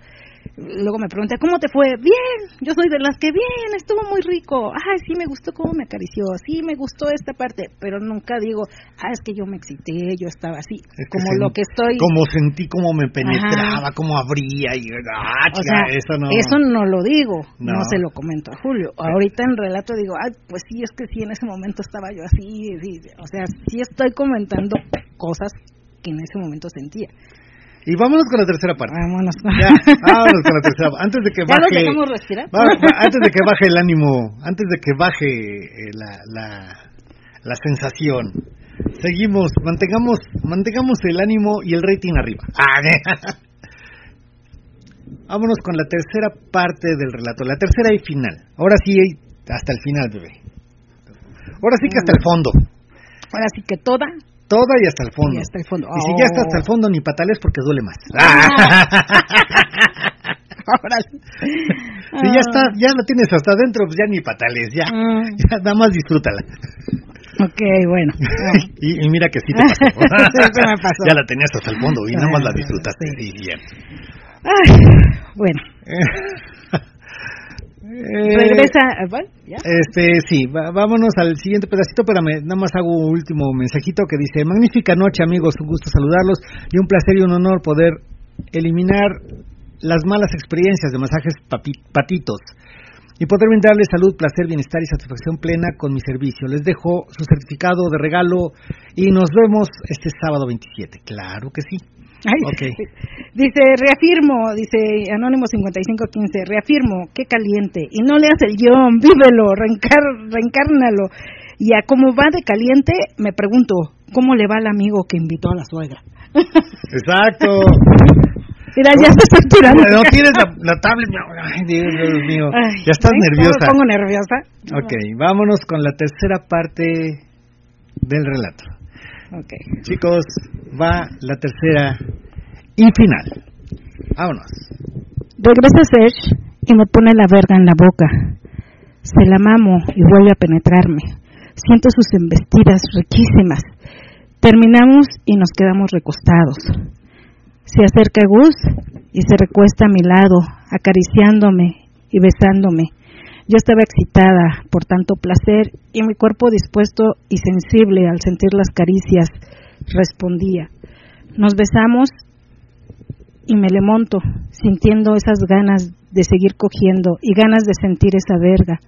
luego me pregunta, ¿cómo te fue? Bien, yo soy de las que bien, estuvo muy rico. Ay, sí, me gustó cómo me acarició, sí, me gustó esta parte, pero nunca digo, ah, es que yo me excité, yo estaba así, Es que como lo que estoy... Como sentí, cómo me penetraba, cómo abría y ah, O chica, sea, eso no. eso no lo digo, no. No. se lo comento a Julio. Ahorita en relato digo, ay, pues sí, es que sí, en ese momento estaba yo así, sí, o sea, sí estoy comentando cosas que en ese momento sentía. Y vámonos con la tercera parte. Vámonos. Ya, vámonos con la tercera. Antes de que ¿Ya nos baje. dejamos respirar? va- va- antes de que baje el ánimo, antes de que baje eh, la, la, la sensación. Seguimos, mantengamos, mantengamos el ánimo y el rating arriba. Ah, Vámonos con la tercera parte del relato, la tercera y final. Ahora sí, hasta el final, bebé. Ahora sí que hasta el fondo. Ahora sí que toda Toda y hasta el fondo. y hasta el fondo. Y si ya está hasta el fondo, ni patales porque duele más. Órale. Si ya está, ya lo tienes hasta adentro, pues ya ni patales, ya. Ah, Ya, nada más disfrútala. ok, bueno. y, y mira que sí te pasó. Sí, se me pasó. Ya la tenías hasta el fondo y nada más la Ah, disfrutaste. sí. Sí, bien. Ay, bueno, Eh, regresa. ¿bueno? ¿Ya? Este, sí, va- vámonos al siguiente pedacito, espérame, nada más hago un último mensajito que dice, magnífica noche amigos, un gusto saludarlos y un placer y un honor poder eliminar las malas experiencias de masajes papi- patitos y poder brindarles salud, placer, bienestar y satisfacción plena con mi servicio. Les dejo su certificado de regalo y nos vemos este sábado 27. Claro que sí. Ay. Dice, reafirmo, dice Anónimo 5515, reafirmo, qué caliente. Y no leas el guion, vívelo, reencar, reencárnalo. Y a cómo va de caliente, me pregunto, ¿cómo le va al amigo que invitó a la suegra? Exacto. Mira, ya te estoy tirando. No tienes la, la tablet. Ay, Dios, Dios mío. Ay, ya estás ¿ves? nerviosa. Me pongo nerviosa. Ok, vámonos con la tercera parte del relato. Ok. Chicos, va la tercera y final. Vámonos. Regresa Serge y me pone la verga en la boca. Se la mamo y vuelve a penetrarme. Siento sus embestidas riquísimas. Terminamos y nos quedamos recostados. Se acerca Gus y se recuesta a mi lado, acariciándome y besándome. Yo estaba excitada por tanto placer y mi cuerpo dispuesto y sensible al sentir las caricias respondía. Nos besamos y me le monto, sintiendo esas ganas de seguir cogiendo y ganas de sentir esa verga.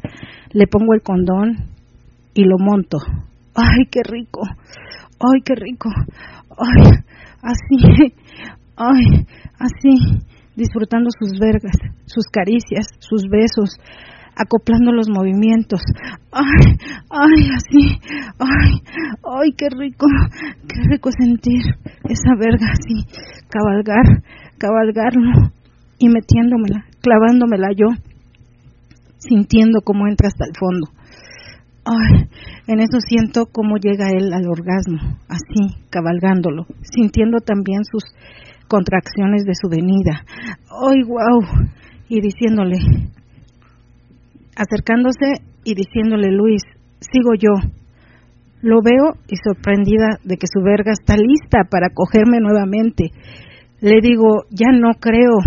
Le pongo el condón y lo monto. ¡Ay, qué rico! ¡Ay, qué rico! ¡Ay, así! ¡Ay, así! Disfrutando sus vergas, sus caricias, sus besos, acoplando los movimientos. ¡Ay, ay, así! ¡Ay, ay, qué rico! ¡Qué rico sentir esa verga así! Cabalgar, cabalgarlo y metiéndomela, clavándomela yo, sintiendo cómo entra hasta el fondo. Ay, en eso siento cómo llega él al orgasmo, así, cabalgándolo, sintiendo también sus contracciones de su venida. ¡Ay, wow! Y diciéndole, acercándose y diciéndole, Luis, sigo yo. Lo veo y sorprendida de que su verga está lista para cogerme nuevamente. Le digo, ya no creo,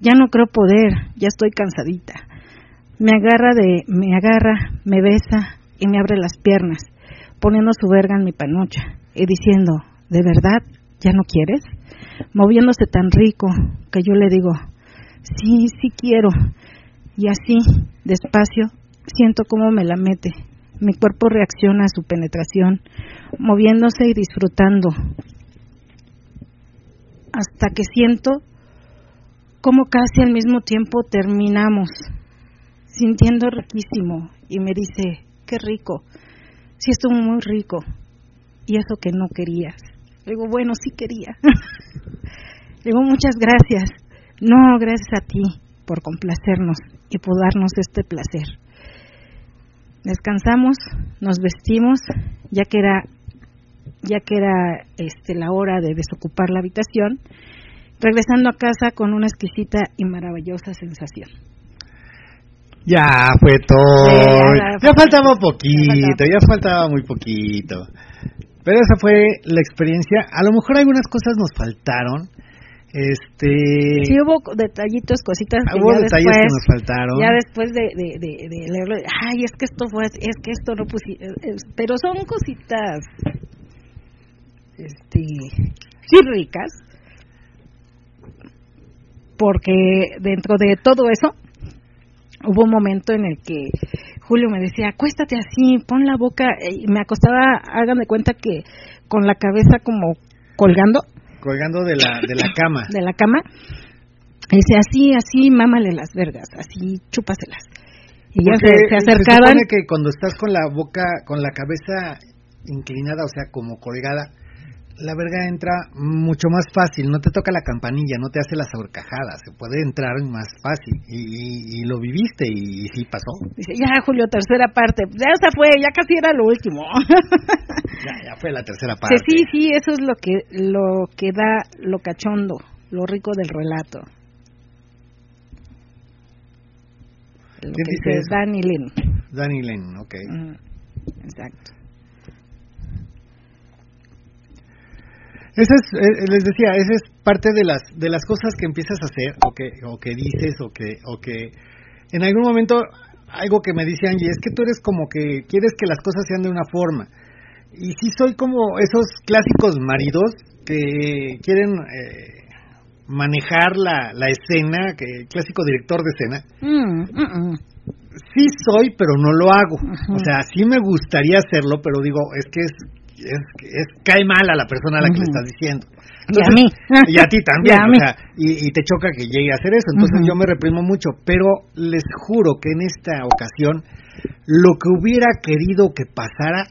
ya no creo poder, ya estoy cansadita. Me agarra de, me agarra, me besa y me abre las piernas, poniendo su verga en mi panocha y diciendo, ¿de verdad ya no quieres? Moviéndose tan rico que yo le digo, sí, sí quiero. Y así, despacio, siento cómo me la mete. Mi cuerpo reacciona a su penetración, moviéndose y disfrutando, hasta que siento cómo casi al mismo tiempo terminamos, sintiendo riquísimo, y me dice, qué rico, sí estuvo muy rico, y eso que no querías. Le digo, bueno, sí quería. Le digo, muchas gracias. No, gracias a ti por complacernos y por darnos este placer. Descansamos, nos vestimos, ya que era ya que era este, la hora de desocupar la habitación, regresando a casa con una exquisita y maravillosa sensación. Ya fue todo. Sí, ya ya, faltaba poquito, ya faltaba muy poquito. Pero esa fue la experiencia. A lo mejor algunas cosas nos faltaron. Este. Sí hubo detallitos, cositas que hubo ya detalles después, que nos faltaron. ya después de, de, de, de leerlo, ay, es que esto fue, es que esto no pusi, eh, eh, pero son cositas, este, sí ricas, porque dentro de todo eso hubo un momento en el que Julio me decía, acuéstate así, pon la boca, y me acostaba, hagan de cuenta que con la cabeza como colgando Colgando de la, de la cama. de la cama, y dice, así, así, mámale las vergas, así, chúpaselas. Y ya se, se acercaban, supone que cuando estás con la boca, con la cabeza inclinada, o sea, como colgada, la verga entra mucho más fácil, no te toca la campanilla, no te hace las horcajadas, se puede entrar más fácil. Y, y- y lo viviste y, sí pasó. dice, ya Julio, tercera parte, ya se fue, ya casi era lo último. Ya, ya fue la tercera parte. Sí, sí, sí, eso es lo que, lo que da lo cachondo, lo rico del relato. Lo ¿Quién que dice? Danny Lynn. Danny Len, ok. Ujú, Exacto. Esa es, eh, les decía, esa es parte de las de las cosas que empiezas a hacer o que o que dices o que o que en algún momento algo que me dice Angie es que tú eres como que quieres que las cosas sean de una forma y sí soy como esos clásicos maridos que quieren eh, manejar la, la escena, que clásico director de escena. Mm, mm, mm. Sí soy, pero no lo hago. O sea, sí me gustaría hacerlo, pero digo, es que es, es, es cae mal a la persona a la que le Ujú. estás diciendo. Y a mí. Y a ti también, Y a o mí. sea, y, y te choca que llegue a hacer eso. Entonces Ujú. yo me reprimo mucho, pero les juro que en esta ocasión lo que hubiera querido que pasara,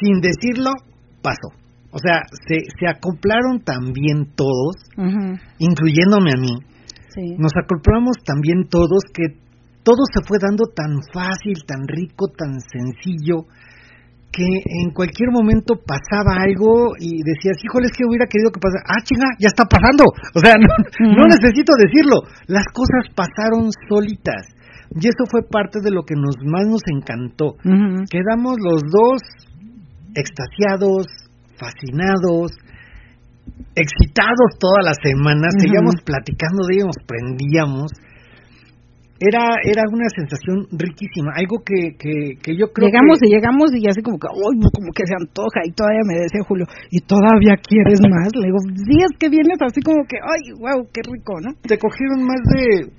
sin decirlo, pasó. O sea, se, se acoplaron también todos, Ujú, incluyéndome a mí, Sí. nos acoplamos también todos que todo se fue dando tan fácil, tan rico, tan sencillo, que en cualquier momento pasaba algo y decías, híjole, es que hubiera querido que pasara. Ah, chinga, ya está pasando. O sea, no, no necesito decirlo. Las cosas pasaron solitas. Y eso fue parte de lo que nos más nos encantó. Quedamos los dos extasiados, fascinados, excitados todas las semanas, Ujú. seguíamos platicando de ello, nos prendíamos. Era, era una sensación riquísima, algo que, que, que yo creo llegamos que... y llegamos y así como que, "Ay, no, como que se antoja y todavía me decía Julio, ¿y todavía quieres más? Le digo, días que vienes así como que, ay, wow, qué rico, ¿no? te cogieron más de,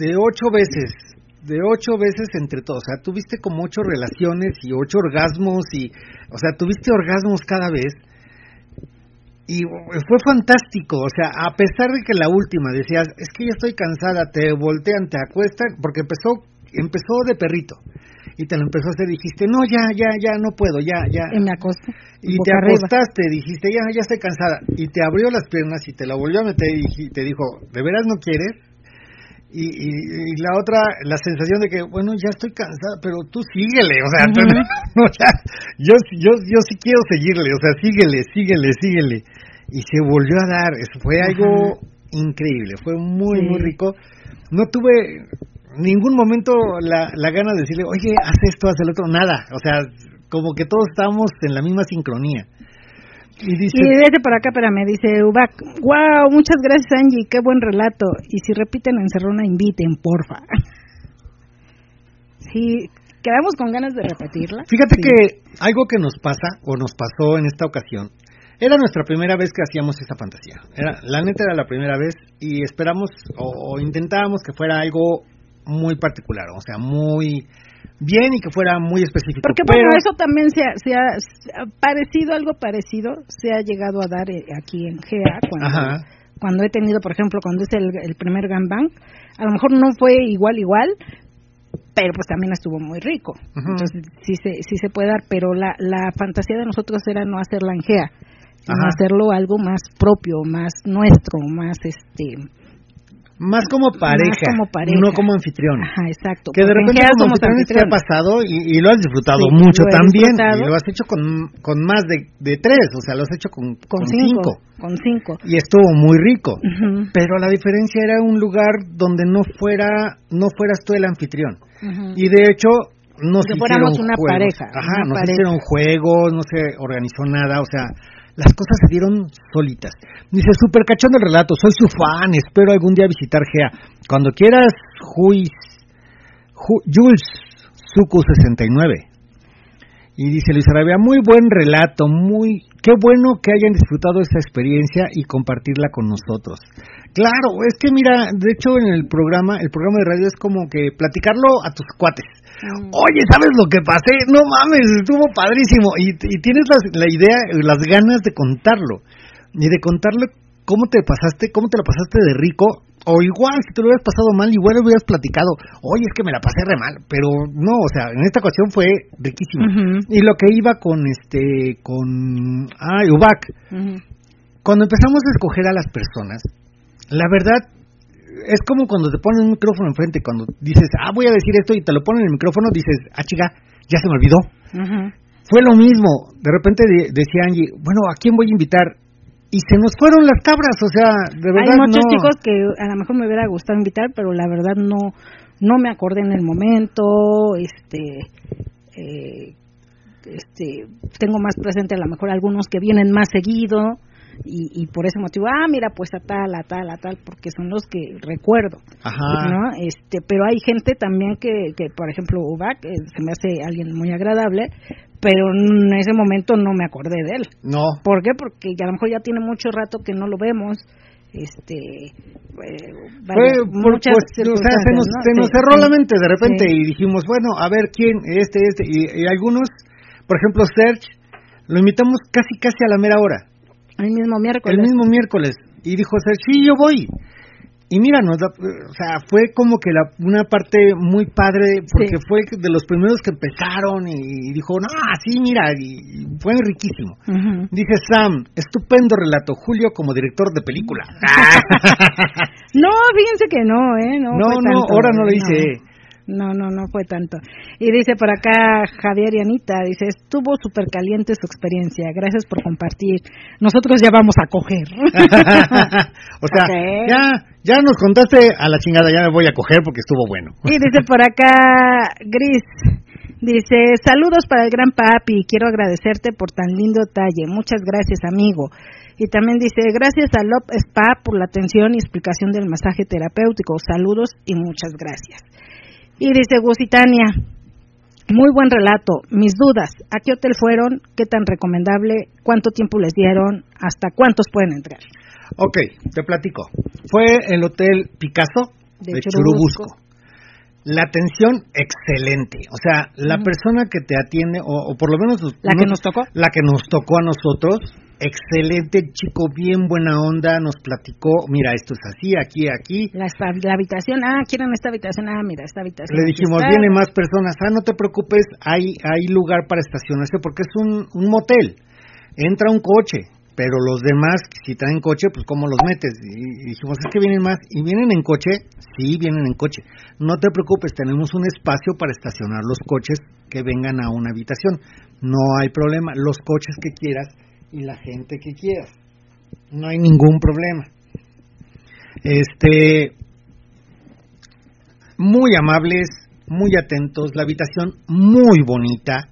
de ocho veces, de ocho veces entre todos. O sea, tuviste como ocho relaciones y ocho orgasmos y, o sea, tuviste orgasmos cada vez. Y fue fantástico, o sea, a pesar de que la última decías, es que ya estoy cansada, te voltean, te acuestan, porque empezó empezó de perrito y te lo empezó a hacer, dijiste, no, ya, ya, ya, no puedo, ya, ya. Y me. Y te boca arriba. acostaste, dijiste, ya, ya estoy cansada. Y te abrió las piernas y te la volvió a meter y te dijo, ¿de veras no quieres? Y, y, y la otra, la sensación de que, bueno, ya estoy cansada, pero tú síguele, o sea, tú- o sea, yo, yo, yo sí quiero seguirle, o sea, síguele, síguele, síguele. Y se volvió a dar, eso fue algo increíble, fue muy, Sí. muy rico. No tuve ningún momento la, la gana de decirle, oye, haz esto, haz el otro, nada, o sea, como que todos estábamos en la misma sincronía. Y dice, Y desde por acá, pero me dice Ubac, wow, muchas gracias Angie, qué buen relato. Y si repiten en Encerrona, inviten, porfa. Sí, quedamos con ganas de repetirla. Fíjate Sí. que algo que nos pasa o nos pasó en esta ocasión era nuestra primera vez que hacíamos esta fantasía. Era la neta era la primera vez y esperamos o, o intentábamos que fuera algo muy particular, o sea, muy bien y que fuera muy específico. Porque pero, bueno, eso también se ha, se parecido, algo parecido, se ha llegado a dar eh, aquí en GA cuando, Ajá. cuando he tenido, por ejemplo, cuando hice el, el primer gangbang, a lo mejor no fue igual, igual, pero pues también estuvo muy rico. Entonces sí se, sí se puede dar, pero la, la fantasía de nosotros era no hacerla en GEA, sino Ajá. hacerlo algo más propio, más nuestro, más este... más como pareja, como pareja. no como anfitrión. Ajá, exacto. Que de repente como somos anfitriones te ha pasado y, y lo has disfrutado Sí, mucho también disfrutado. y lo has hecho con, con más de, de tres, o sea, lo has hecho con, Con con cinco, con cinco. y estuvo muy rico. Ujú, Pero la diferencia era un lugar donde no fuera no fueras tú el anfitrión. ujú. Y de hecho no Que se fuéramos hicieron una juegos. pareja, Ajá, una no se pareja. hicieron juegos, no se organizó nada, o sea, las cosas se dieron solitas. Dice, super cachón el relato, soy su fan, espero algún día visitar GEA. Cuando quieras, Juis, Ju- Jules Suku 69. Y dice Luis Arabia, muy buen relato, muy qué bueno que hayan disfrutado esta experiencia y compartirla con nosotros. Claro, es que mira, de hecho en el programa, el programa de radio es como que platicarlo a tus cuates. Mm. Oye, ¿sabes lo que pasé? No mames, estuvo padrísimo. Y, y tienes las- la idea, las ganas de contarlo. Y de contarle cómo te pasaste, cómo te la pasaste de rico. O igual, si te lo hubieras pasado mal, igual hubieras platicado. Oye, es que me la pasé re mal. Pero no, o sea, en esta ocasión fue riquísimo. Y lo que iba con este, con, ah, Ubac. Cuando empezamos a escoger a las personas, la verdad es como cuando te ponen un micrófono enfrente, cuando dices, ah, voy a decir esto y te lo ponen en el micrófono, dices, ah, chica, ya se me olvidó. Fue lo mismo. De repente de- decía Angie, bueno, ¿a quién voy a invitar? Y se nos fueron las cabras, o sea, de verdad Hay muchos no. chicos que a lo mejor me hubiera gustado invitar, pero la verdad no no me acordé en el momento, este eh, este tengo más presente a lo mejor algunos que vienen más seguido y, y por ese motivo, ah, mira, pues a tal, a tal, a tal, porque son los que recuerdo, Ajá. ¿no? Este, pero hay gente también que, que por ejemplo, Ubac, eh, se me hace alguien muy agradable, pero en ese momento no me acordé de él. No. ¿Por qué? Porque a lo mejor ya tiene mucho rato que no lo vemos. Este, eh, muchas pues, o sea, se nos, ¿no? se nos Sí, cerró sí. la mente de repente Sí. y dijimos, bueno, a ver quién, este, este, y, y algunos, por ejemplo, Serge, lo invitamos casi, casi a la mera hora. El mismo miércoles. el mismo miércoles y dijo Sergio, sí, yo voy. Y mira, nos da- o sea, fue como que la, una parte muy padre, porque Sí. fue de los primeros que empezaron y, dijo, no, sí, mira, y, y fue riquísimo. Ujú. Dice Sam, estupendo relato, Julio como director de película. No, fíjense que no, ¿eh? No, no, no, ahora no lo hice. No, no, no fue tanto. Y dice por acá Javier y Anita, dice, estuvo súper caliente su experiencia, gracias por compartir. Nosotros ya vamos a coger. o sea, ya, ya nos contaste a la chingada, ya me voy a coger porque estuvo bueno. Y dice por acá Gris, dice, saludos para el gran papi, quiero agradecerte por tan lindo talle, muchas gracias amigo. Y también dice, gracias a Lop Spa por la atención y explicación del masaje terapéutico, saludos y muchas gracias. Y dice Gusitania, muy buen relato, mis dudas, ¿a qué hotel fueron? ¿Qué tan recomendable? ¿Cuánto tiempo les dieron? ¿Hasta cuántos pueden entrar? Ok, te platico. Fue el Hotel Picasso De de, Churubusco. Churubusco. La atención excelente. O sea, la persona que te atiende, o, o por lo menos... ¿La que nos tocó? La que nos tocó a nosotros, excelente chico, bien buena onda, nos platicó, mira, esto es así, aquí, aquí. La, habitación, ah, quieren esta habitación, ah, mira, esta habitación. Le dijimos, está. vienen más personas, ah, no te preocupes, hay, hay lugar para estacionarse porque es un, un motel. Entra un coche, pero los demás, si traen coche, pues ¿cómo los metes? Y, y dijimos, es que vienen más. ¿Y vienen en coche? Sí, vienen en coche. No te preocupes, tenemos un espacio para estacionar los coches que vengan a una habitación. No hay problema, los coches que quieras y la gente que quieras. No hay ningún problema. Este, muy amables, muy atentos, la habitación muy bonita,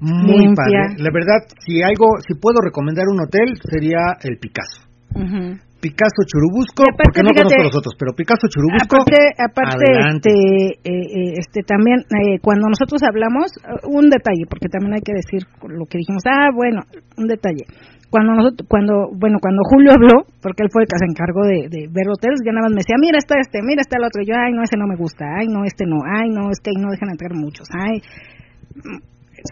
muy Limpia. padre. La verdad, si algo, si puedo recomendar un hotel sería el Picasso. Ujú. Picasso Churubusco, aparte, porque no fíjate, conozco los otros, pero Picasso Churubusco. Aparte, aparte adelante. este, eh, eh, este también eh, cuando nosotros hablamos un detalle, porque también hay que decir lo que dijimos. Ah, bueno, un detalle. Cuando nosotros, cuando, bueno, cuando Julio habló, porque él fue el que se encargó de, de ver hoteles, ya nada más me decía, mira está este, mira está el otro. Y yo, ay, no, ese no me gusta, ay, no, este no, ay, no, es que ahí no dejan entrar muchos, ay, mm,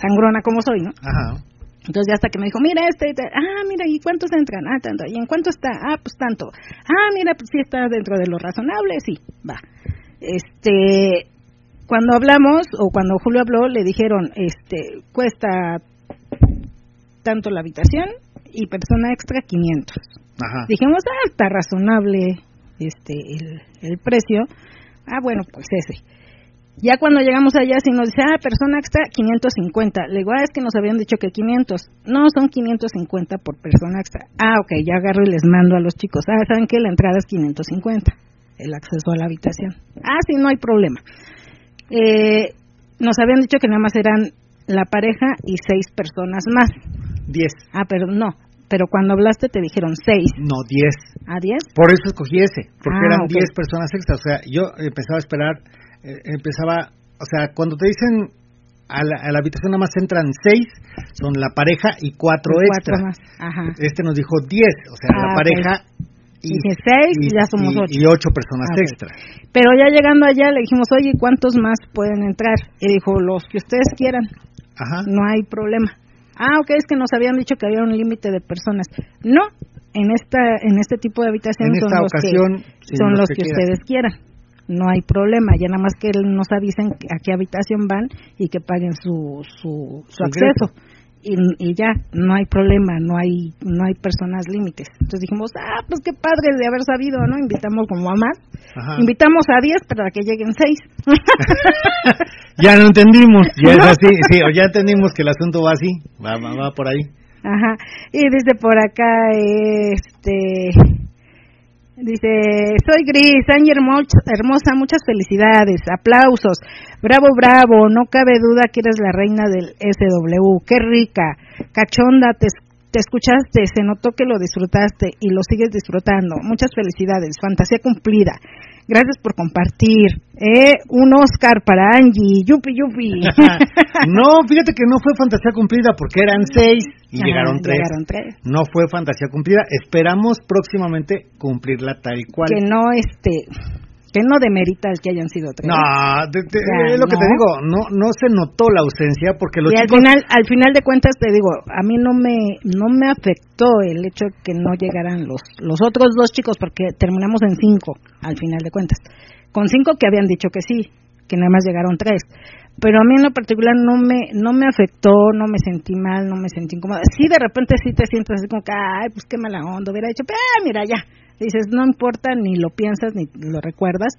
sangrona como soy, ¿no? Ajá. Entonces ya hasta que me dijo, mira este, ah, mira, ¿y cuántos entran? Ah, tanto. ¿Y en cuánto está? Ah, pues tanto. Ah, mira, pues sí está dentro de lo razonable, sí, va. Este, cuando hablamos, o cuando Julio habló, le dijeron, este, cuesta tanto la habitación y persona extra 500. Ajá. Dijimos, ah, está razonable este el, el precio. Ah, bueno, pues ese. Ya cuando llegamos allá, si nos dice, ah, persona extra, 550. Le digo, ah, es que nos habían dicho que 500. No, son 550 por persona extra. Ah, ok, ya agarro y les mando a los chicos. Ah, ¿saben que La entrada es 550, el acceso a la habitación. Ah, sí, no hay problema. Eh, nos habían dicho que nada más eran la pareja y seis personas más. Diez. Ah, pero no. Pero cuando hablaste te dijeron seis. No, diez. ¿A diez? Por eso escogí ese, porque Ah, eran ok. 10 personas extras. O sea, yo empezaba a esperar, eh, empezaba, o sea, cuando te dicen a la, a la habitación nada más entran 6, son la pareja y 4 Cuatro más. Ajá. Este nos dijo 10, o sea, Ah, la ok. pareja y, Dije seis y ya somos ocho. y ocho personas Ah, ok. extras. Pero ya llegando allá le dijimos, oye, ¿cuántos más pueden entrar? Y dijo, los que ustedes quieran, Ajá. no hay problema. Ah, ok, es que nos habían dicho que había un límite de personas. No, en esta en este tipo de habitación En son esta los ocasión, que, son los los que ustedes quieran. No hay problema, ya nada más que nos avisen a qué habitación van y que paguen su, su, su acceso. Y, y ya, no hay problema, no hay no hay personas límites. Entonces dijimos, ah, pues qué padre de haber sabido, ¿no? Invitamos como a más. Ajá. Invitamos a 10 para que lleguen 6. Ya lo entendimos, ya es así, sí, o ya entendimos que el asunto va así, va, va, va por ahí. Ajá. Y dice por acá, este. Dice, soy Gris, hermo- hermosa, muchas felicidades, aplausos, bravo, bravo, no cabe duda que eres la reina del SW, qué rica, cachonda, te, te escuchaste, se notó que lo disfrutaste y lo sigues disfrutando, muchas felicidades, fantasía cumplida, gracias por compartir, eh, un Oscar para Angie, yupi yupi. no, fíjate que no fue fantasía cumplida porque eran seis y Ajá, llegaron tres. Llegaron tres. No fue fantasía cumplida. Esperamos próximamente cumplirla tal cual. que no este que no demerita el que hayan sido tres. No, Ya, es lo que te digo, no no se notó la ausencia porque los y al final al final de cuentas te digo, a mí no me no me afectó el hecho de que no llegaran los los otros dos chicos porque terminamos en cinco al final de cuentas. Con cinco que habían dicho que sí, que nada más llegaron tres. Pero a mí en lo particular no me no me afectó, no me sentí mal, no me sentí incómoda. Sí, de repente sí te sientes así como que, ay, pues qué mala onda, hubiera dicho, ah, mira, ya. Dices, no importa, ni lo piensas, ni lo recuerdas.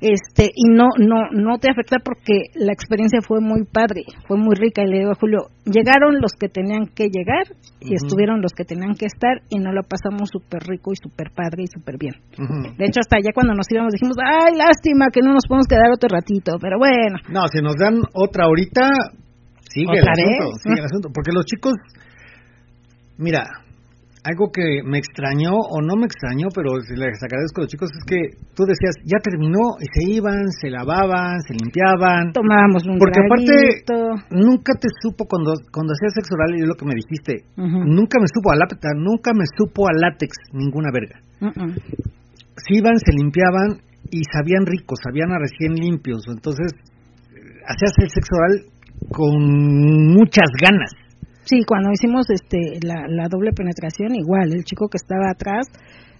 este y no no no te afecta porque la experiencia fue muy padre fue muy rica y le digo a Julio llegaron los que tenían que llegar y estuvieron los que tenían que estar y nos lo pasamos súper rico y súper padre y súper bien de hecho hasta allá cuando nos íbamos dijimos ay lástima que no nos podemos quedar otro ratito pero bueno No, si nos dan otra ahorita, sigue ¿Otra el asunto, sigue el asunto. Porque los chicos, mira, algo que me extrañó, o no me extrañó, pero les agradezco a los chicos, es que tú decías, ya terminó, y se iban, se lavaban, se limpiaban. tomábamos un Porque aparte, nunca te supo cuando cuando hacías sexo oral, y es lo que me dijiste, nunca me supo a látex, nunca me supo a látex ninguna verga. Se iban, se limpiaban y sabían ricos, sabían a recién limpios. Entonces, eh, hacías el sexo oral con muchas ganas. Sí, cuando hicimos este la, la doble penetración, igual, el chico que estaba atrás,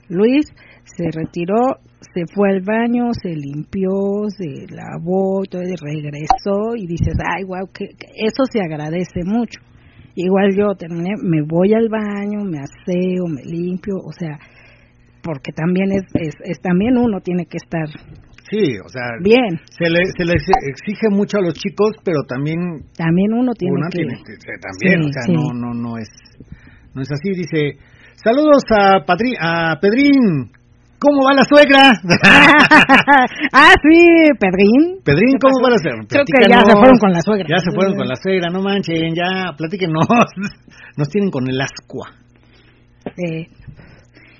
Luis, se retiró, se fue al baño, se limpió, se lavó, todo, y regresó y dices, ay, wow, que, que eso se agradece mucho. Igual yo terminé, me voy al baño, me aseo, me limpio, o sea, porque también es, es, es también uno tiene que estar Sí, o sea, bien, se, le, se les exige mucho a los chicos, pero también también uno tiene una que... tiene que también, Sí, o sea, sí. no, no, no es, no es así. Dice, saludos a, Patri, a Pedrín, ¿cómo va la suegra? ah, sí, Pedrín. Pedrín, ¿Qué ¿cómo va la suegra? Creo que ya se fueron con la suegra. Ya se fueron con la suegra, no manchen, ya, platíquenos. Nos tienen con el ascua. Eh,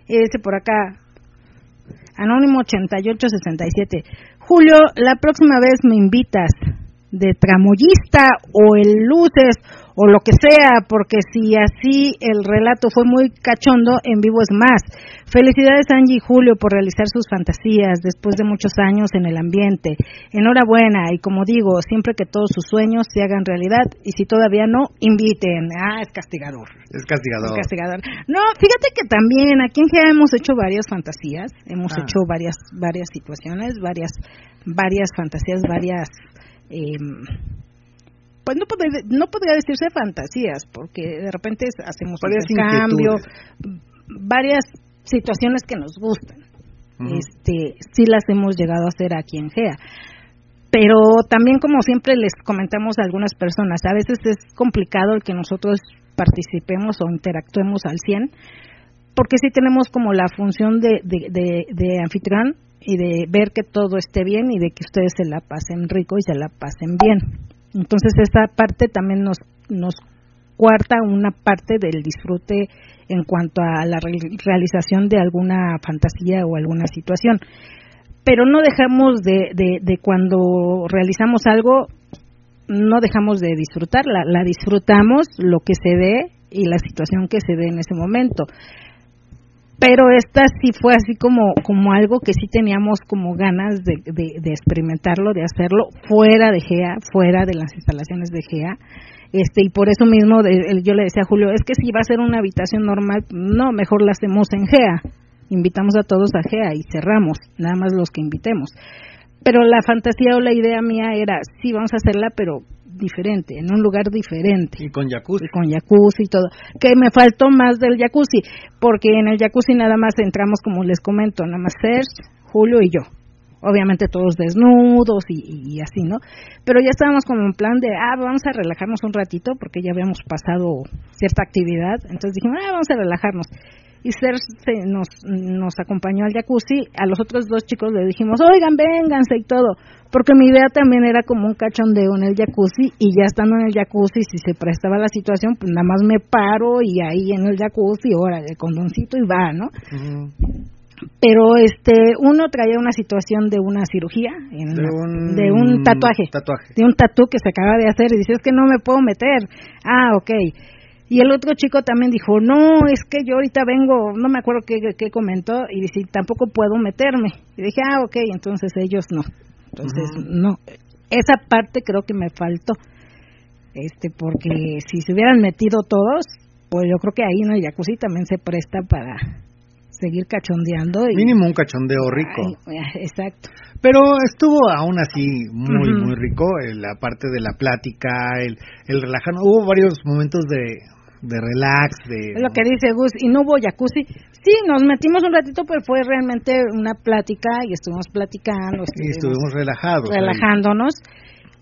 ese por acá. Anónimo 8867. Julio, la próxima vez me invitas de tramoyista o el luces o lo que sea, porque si así el relato fue muy cachondo, en vivo es más. Felicidades Angie y Julio por realizar sus fantasías después de muchos años en el ambiente. Enhorabuena y como digo, siempre que todos sus sueños se hagan realidad y si todavía no, inviten. Ah, es castigador. Es castigador. El castigador. No, fíjate que también aquí en GEA hemos hecho varias fantasías, hemos Ah. hecho varias varias situaciones, varias varias fantasías, varias em, pues no podría, no podría decirse fantasías, porque de repente hacemos Varias cambio, varias situaciones que nos gustan. Ujú. Este, sí las hemos llegado a hacer aquí en GEA. Pero también, como siempre les comentamos a algunas personas, a veces es complicado el que nosotros participemos o interactuemos al 100, porque sí tenemos como la función de, de, de, de anfitrión y de ver que todo esté bien y de que ustedes se la pasen rico y se la pasen bien. Entonces, esta parte también nos, nos cuarta una parte del disfrute en cuanto a la re- realización de alguna fantasía o alguna situación. Pero no dejamos de, de, de cuando realizamos algo, no dejamos de disfrutarla, la disfrutamos lo que se dé y la situación que se dé en ese momento. Pero esta sí fue así como, como algo que sí teníamos como ganas de, de, experimentarlo, de hacerlo fuera de GEA, fuera de las instalaciones de GEA. Este, y por eso mismo de- yo le decía a Julio, es que si va a ser una habitación normal, no, mejor la hacemos en GEA. Invitamos a todos a GEA y cerramos, nada más los que invitemos. Pero la fantasía o la idea mía era, sí, vamos a hacerla, pero diferente, en un lugar diferente Y con jacuzzi. y con jacuzzi y todo. Que me faltó más del jacuzzi, porque en el jacuzzi nada más entramos, como les comento, nada más Serge, Julio y yo. Obviamente todos desnudos y, y- y así, ¿no? Pero ya estábamos como en plan de, ah, vamos a relajarnos un ratito, porque ya habíamos pasado cierta actividad. Entonces dijimos, ah, vamos a relajarnos. Y Serge se- nos, nos acompañó al jacuzzi. A los otros dos chicos le dijimos, oigan, vénganse y todo. Porque mi idea también era como un cachondeo en el jacuzzi. Y ya estando en el jacuzzi, si se prestaba la situación, pues nada más me paro y ahí en el jacuzzi, órale, el condoncito y va, ¿no? Pero este, uno traía una situación de una cirugía, en De un, de un tatuaje Tatuaje. de un tatú que se acaba de hacer y dice, es que no me puedo meter. Ah, ok. Y el otro chico también dijo, no, es que yo ahorita vengo, no me acuerdo qué, qué comentó, y dice, tampoco puedo meterme. Y dije, ah, ok, entonces ellos no. Entonces, no. Esa parte creo que me faltó. Este, porque si se hubieran metido todos, pues yo creo que ahí en el jacuzzi también se presta para seguir cachondeando. Y, Mínimo un cachondeo rico. Ay, exacto. Pero estuvo aún así muy, muy rico. eh, La parte de la plática, el, el relajarnos. Hubo varios momentos de, de relax, de... Lo que dice Gus, ¿y no hubo jacuzzi? Sí nos metimos un ratito, pero fue realmente una plática y estuvimos platicando. Y estuvimos relajados. Relajándonos.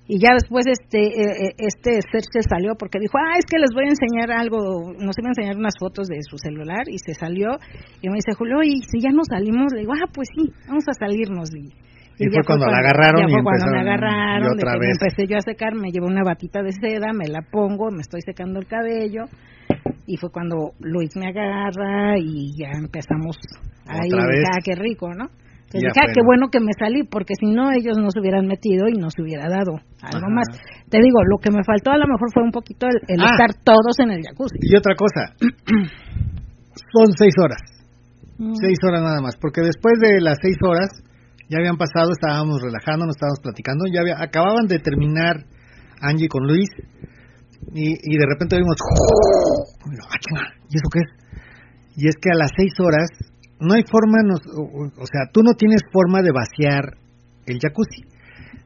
Y ya después este eh, eh, este Sergio se salió porque dijo, ah, es que les voy a enseñar algo, nos iba a enseñar unas fotos de su celular y se salió y me dice, Julio, y si ya nos salimos, le digo, ah, pues sí, vamos a salirnos. Y, y, fue, cuando, la agarraron y fue cuando me agarraron, otra vez. Me empecé yo a secar, me llevo una batita de seda, me la pongo, me estoy secando el cabello y fue cuando Luis me agarra y ya empezamos ahí, ah, qué rico, ¿no? Entonces dije, ah, qué bueno que me salí, porque si no ellos no se hubieran metido y no se hubiera dado algo más. Te digo, lo que me faltó a lo mejor fue un poquito el, ah. estar todos en el jacuzzi. Y otra cosa, son seis horas, mm. seis horas nada más, porque después de las seis horas ya habían pasado, estábamos relajando, nos estábamos platicando, ya había, acababan de terminar Angie con Luis y, y de repente vimos, ¿y eso qué es? Y es que a las seis horas no hay forma, o, sea, tú no tienes forma de vaciar el jacuzzi.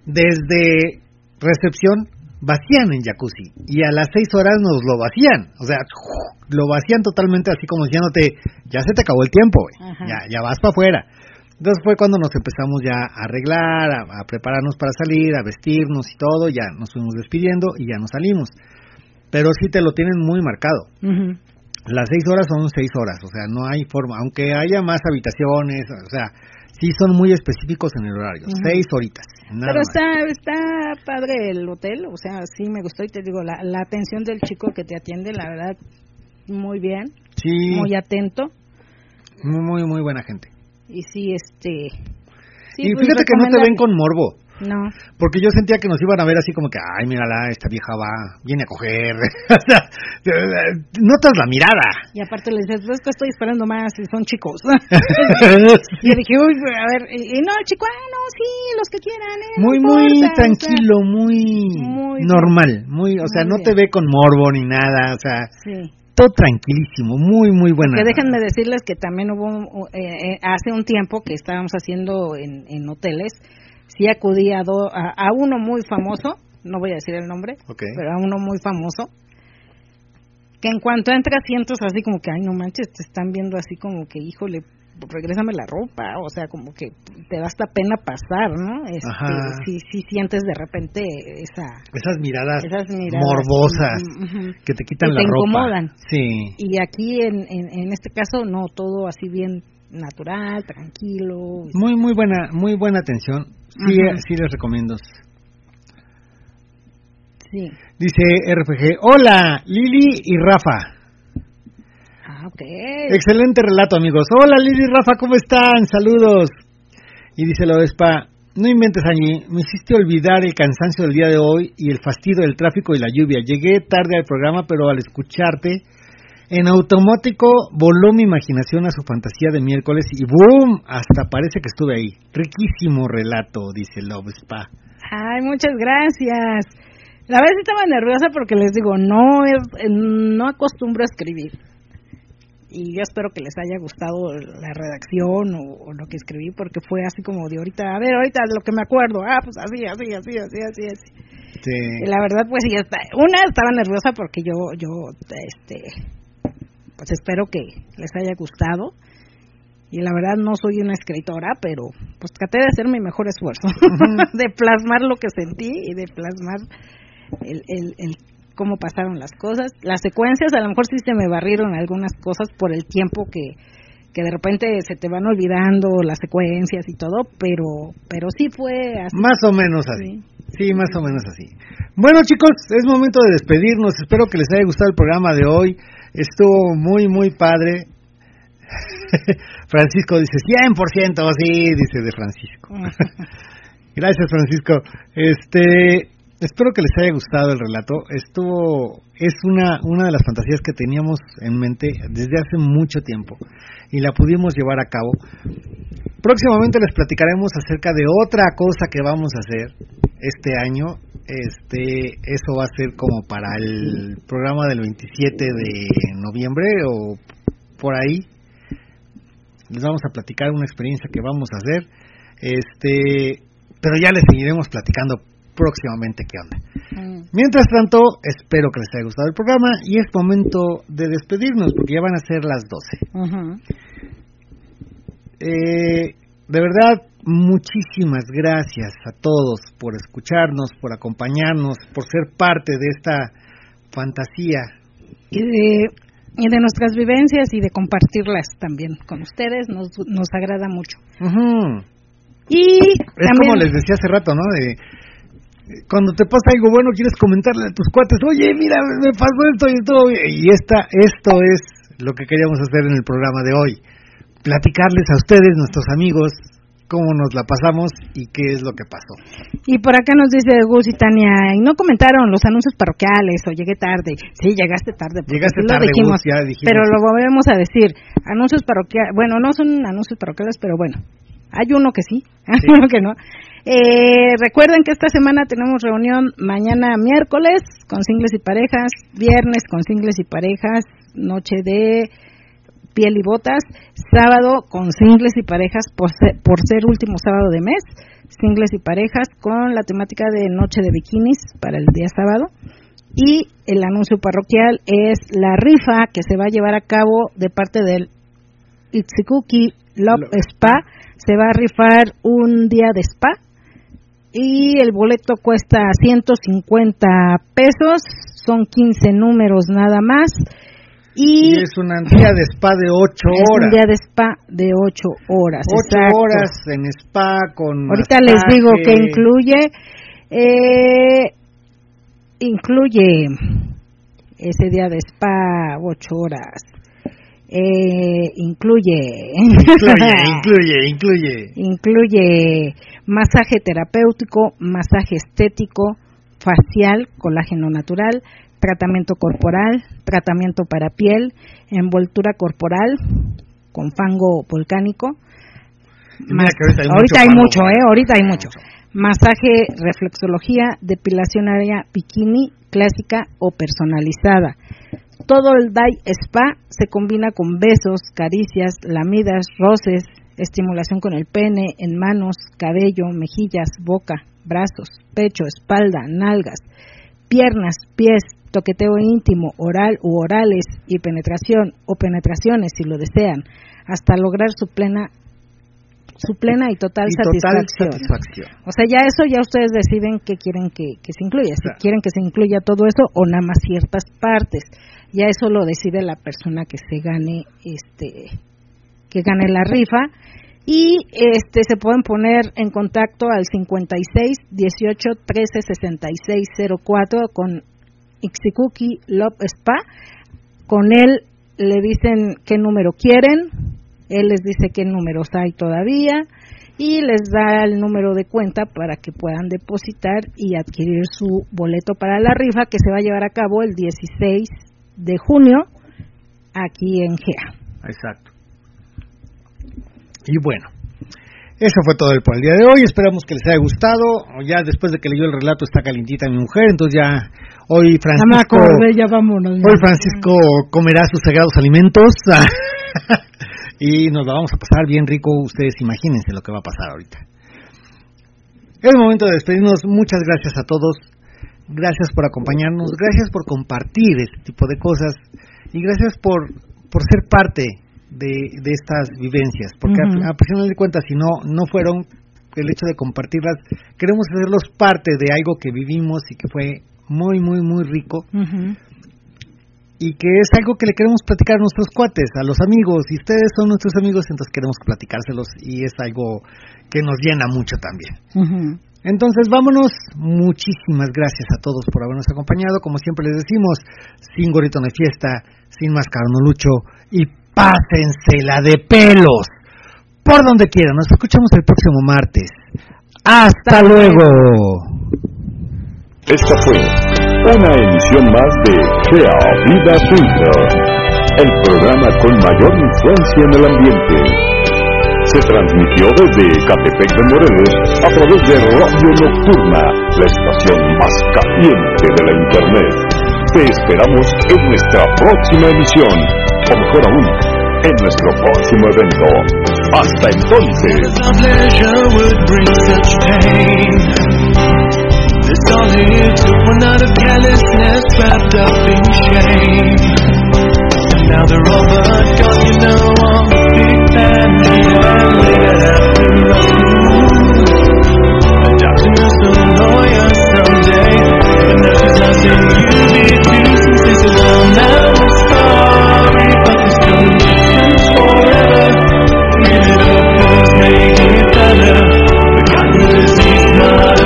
Desde recepción vacían en jacuzzi y a las seis horas nos lo vacían, o sea, lo vacían totalmente así como diciéndote, ya se te acabó el tiempo, ya, ya vas para afuera. Entonces fue cuando nos empezamos ya a arreglar, a, prepararnos para salir, a vestirnos y todo, ya nos fuimos despidiendo y ya nos salimos. Pero sí te lo tienen muy marcado. Las seis horas son seis horas, o sea, no hay forma, aunque haya más habitaciones, o sea, sí son muy específicos en el horario, seis horitas. Pero está está padre el hotel, o sea, sí me gustó y te digo, la, la atención del chico que te atiende, la verdad, muy bien, sí. muy atento. Muy, muy, muy buena gente y sí, este... y pues, fíjate que no te ven con morbo. No. Porque yo sentía que nos iban a ver así como que, ay, mírala, esta vieja va, viene a coger. sea, notas la mirada. Y aparte le dices, pues estoy esperando más, y son chicos. y dije, uy, a ver, y, no, el chico, ah, no, sí, los que quieran. Eh, muy, muy tranquilo, muy, normal. muy O sea, no te ve con morbo ni nada, o sea. Sí tranquilísimo, muy, muy buena. Que déjenme decirles que también hubo, eh, eh, hace un tiempo que estábamos haciendo en, en hoteles, sí acudí a, a, uno muy famoso, no voy a decir el nombre, pero a uno muy famoso, que en cuanto entra sientos así como que, ay, no manches, te están viendo así como que, híjole, regrésame la ropa, o sea, como que te da hasta pena pasar, ¿no? Este, si, si sientes de repente esa... Esas miradas, morbosas que te quitan la te ropa. incomodan. Sí. Y aquí, en, en, este caso, no, todo así bien natural, tranquilo. Muy, muy buena, muy buena atención. Sí, sí les recomiendo. Sí. Dice RPG, hola, Lili y Rafa. Excelente relato, amigos. Hola, Lili Rafa, ¿cómo están? Saludos. Y dice la Vespa, no inventes, allí, me hiciste olvidar el cansancio del día de hoy y el fastidio del tráfico y la lluvia. Llegué tarde al programa, pero al escucharte, en automático voló mi imaginación a su fantasía de miércoles y ¡boom! Hasta parece que estuve ahí. Riquísimo relato, dice Love Spa. Ay, muchas gracias. La vez estaba nerviosa porque les digo, no es, no acostumbro a escribir y yo espero que les haya gustado la redacción o, lo que escribí porque fue así como de ahorita, a ver, ahorita lo que me acuerdo, ah, pues así, así, así, así, así, así. Sí. Y la verdad pues sí, está, una estaba nerviosa porque yo, yo, este, pues espero que les haya gustado y la verdad no soy una escritora, pero pues traté de hacer mi mejor esfuerzo, de plasmar lo que sentí y de plasmar el, el, el cómo pasaron las cosas. Las secuencias, a lo mejor sí se me barrieron algunas cosas por el tiempo que, que de repente se te van olvidando las secuencias y todo, pero pero sí fue así. Más o menos así. Sí. más o menos así. Bueno, chicos, es momento de despedirnos. Espero que les haya gustado el programa de hoy. Estuvo muy, muy padre. Francisco dice 100%, sí, dice de Francisco. Gracias, Francisco. Este, Espero que les haya gustado el relato. Esto es una, una de las fantasías que teníamos en mente desde hace mucho tiempo y la pudimos llevar a cabo. Próximamente les platicaremos acerca de otra cosa que vamos a hacer este año. Este, eso va a ser como para el programa del 27 de noviembre o por ahí. Les vamos a platicar una experiencia que vamos a hacer. Este, pero ya les seguiremos platicando próximamente qué onda. Mm. Mientras tanto, espero que les haya gustado el programa y es momento de despedirnos porque ya van a ser las 12. eh, de verdad, muchísimas gracias a todos por escucharnos, por acompañarnos, por ser parte de esta fantasía. Y de, y de nuestras vivencias y de compartirlas también con ustedes, nos, nos agrada mucho. Y Es también, como les decía hace rato, ¿no? De, cuando te pasa algo bueno, quieres comentarle a tus cuates, oye, mira, me pasó esto y esto. Y esta, esto es lo que queríamos hacer en el programa de hoy. Platicarles a ustedes, nuestros amigos, cómo nos la pasamos y qué es lo que pasó. y por acá nos dice Gus y Tania, y no comentaron los anuncios parroquiales o llegué tarde. Sí, llegaste tarde. Llegaste lo tarde, dijimos, Gus, ya dijimos. Pero lo volvemos a decir. Anuncios parroquiales, bueno, no son anuncios parroquiales, pero bueno, hay uno que sí, hay uno que no. Eh, recuerden que esta semana tenemos reunión mañana miércoles con singles y parejas, viernes con singles y parejas, noche de piel y botas, sábado con singles y parejas por ser, por ser último sábado de mes, singles y parejas con la temática de noche de bikinis para el día sábado. Y el anuncio parroquial es la rifa que se va a llevar a cabo de parte del Itzikuki Love Lo- Spa. Se va a rifar un día de spa y el boleto cuesta 150 pesos, son 15 números nada más. Y, Y es un día de spa de ocho es un horas. día de spa de 8 horas. Ocho exacto. horas en spa con. Ahorita les digo masaje. que incluye, eh, incluye ese día de spa, ocho horas. Eh, incluye, Incluye, incluye, incluye. incluye masaje terapéutico, masaje estético, facial, colágeno natural, tratamiento corporal, tratamiento para piel, envoltura corporal con fango volcánico. Ahorita hay ahorita mucho, ¿eh? Ahorita hay mucho. Masaje, reflexología, depilación área bikini, clásica o personalizada. Todo el Dai Spa se combina con besos, caricias, lamidas, roces, estimulación con el pene, en manos, cabello, mejillas, boca, brazos, pecho, espalda, nalgas, piernas, pies, toqueteo íntimo, oral u orales y penetración o penetraciones si lo desean, hasta lograr su plena su plena y total, Y total satisfacción. satisfacción. O sea, ya eso ya ustedes deciden qué quieren que, que se incluya, si quieren que se incluya todo eso o nada más ciertas partes. Ya eso lo decide la persona que se gane este que gane la rifa y este se pueden poner en contacto al 56 18 13 66 04 con Ixikuki Love Spa. Con él le dicen qué número quieren, él les dice qué números hay todavía y les da el número de cuenta para que puedan depositar y adquirir su boleto para la rifa que se va a llevar a cabo el 16 de junio aquí en GEA. Exacto. Y bueno, eso fue todo el por el día de hoy. Esperamos que les haya gustado. Ya después de que leyó el relato está calientita mi mujer, entonces ya hoy Francisco, ya vámonos. hoy Francisco comerá sus sagrados alimentos y nos la vamos a pasar bien rico. Ustedes imagínense lo que va a pasar ahorita. Es momento de despedirnos. Muchas gracias a todos. Gracias por acompañarnos. Gracias por compartir este tipo de cosas. Y gracias por, por ser parte de, de estas vivencias. Porque Ujú. a, a final de cuentas, si no, no fueron el hecho de compartirlas, queremos hacerlos parte de algo que vivimos y que fue muy, muy, muy rico y que es algo que le queremos platicar a nuestros cuates, a los amigos, y ustedes son nuestros amigos, entonces queremos platicárselos y es algo que nos llena mucho también. Ujú. Entonces vámonos, muchísimas gracias a todos por habernos acompañado, como siempre les decimos, sin gorrito hay fiesta, sin máscara no lucho, y pásensela de pelos, por donde quieran, nos escuchamos el próximo martes. ¡Hasta luego! Esta fue una emisión más de Gea Vida Twitter, el programa con mayor influencia en el ambiente. Se transmitió desde Catepec de Morelos a través de Radio Nocturna, la estación más caliente de la Internet. Te esperamos en nuestra próxima emisión, o mejor aún, en nuestro próximo evento. Hasta entonces. Thank you.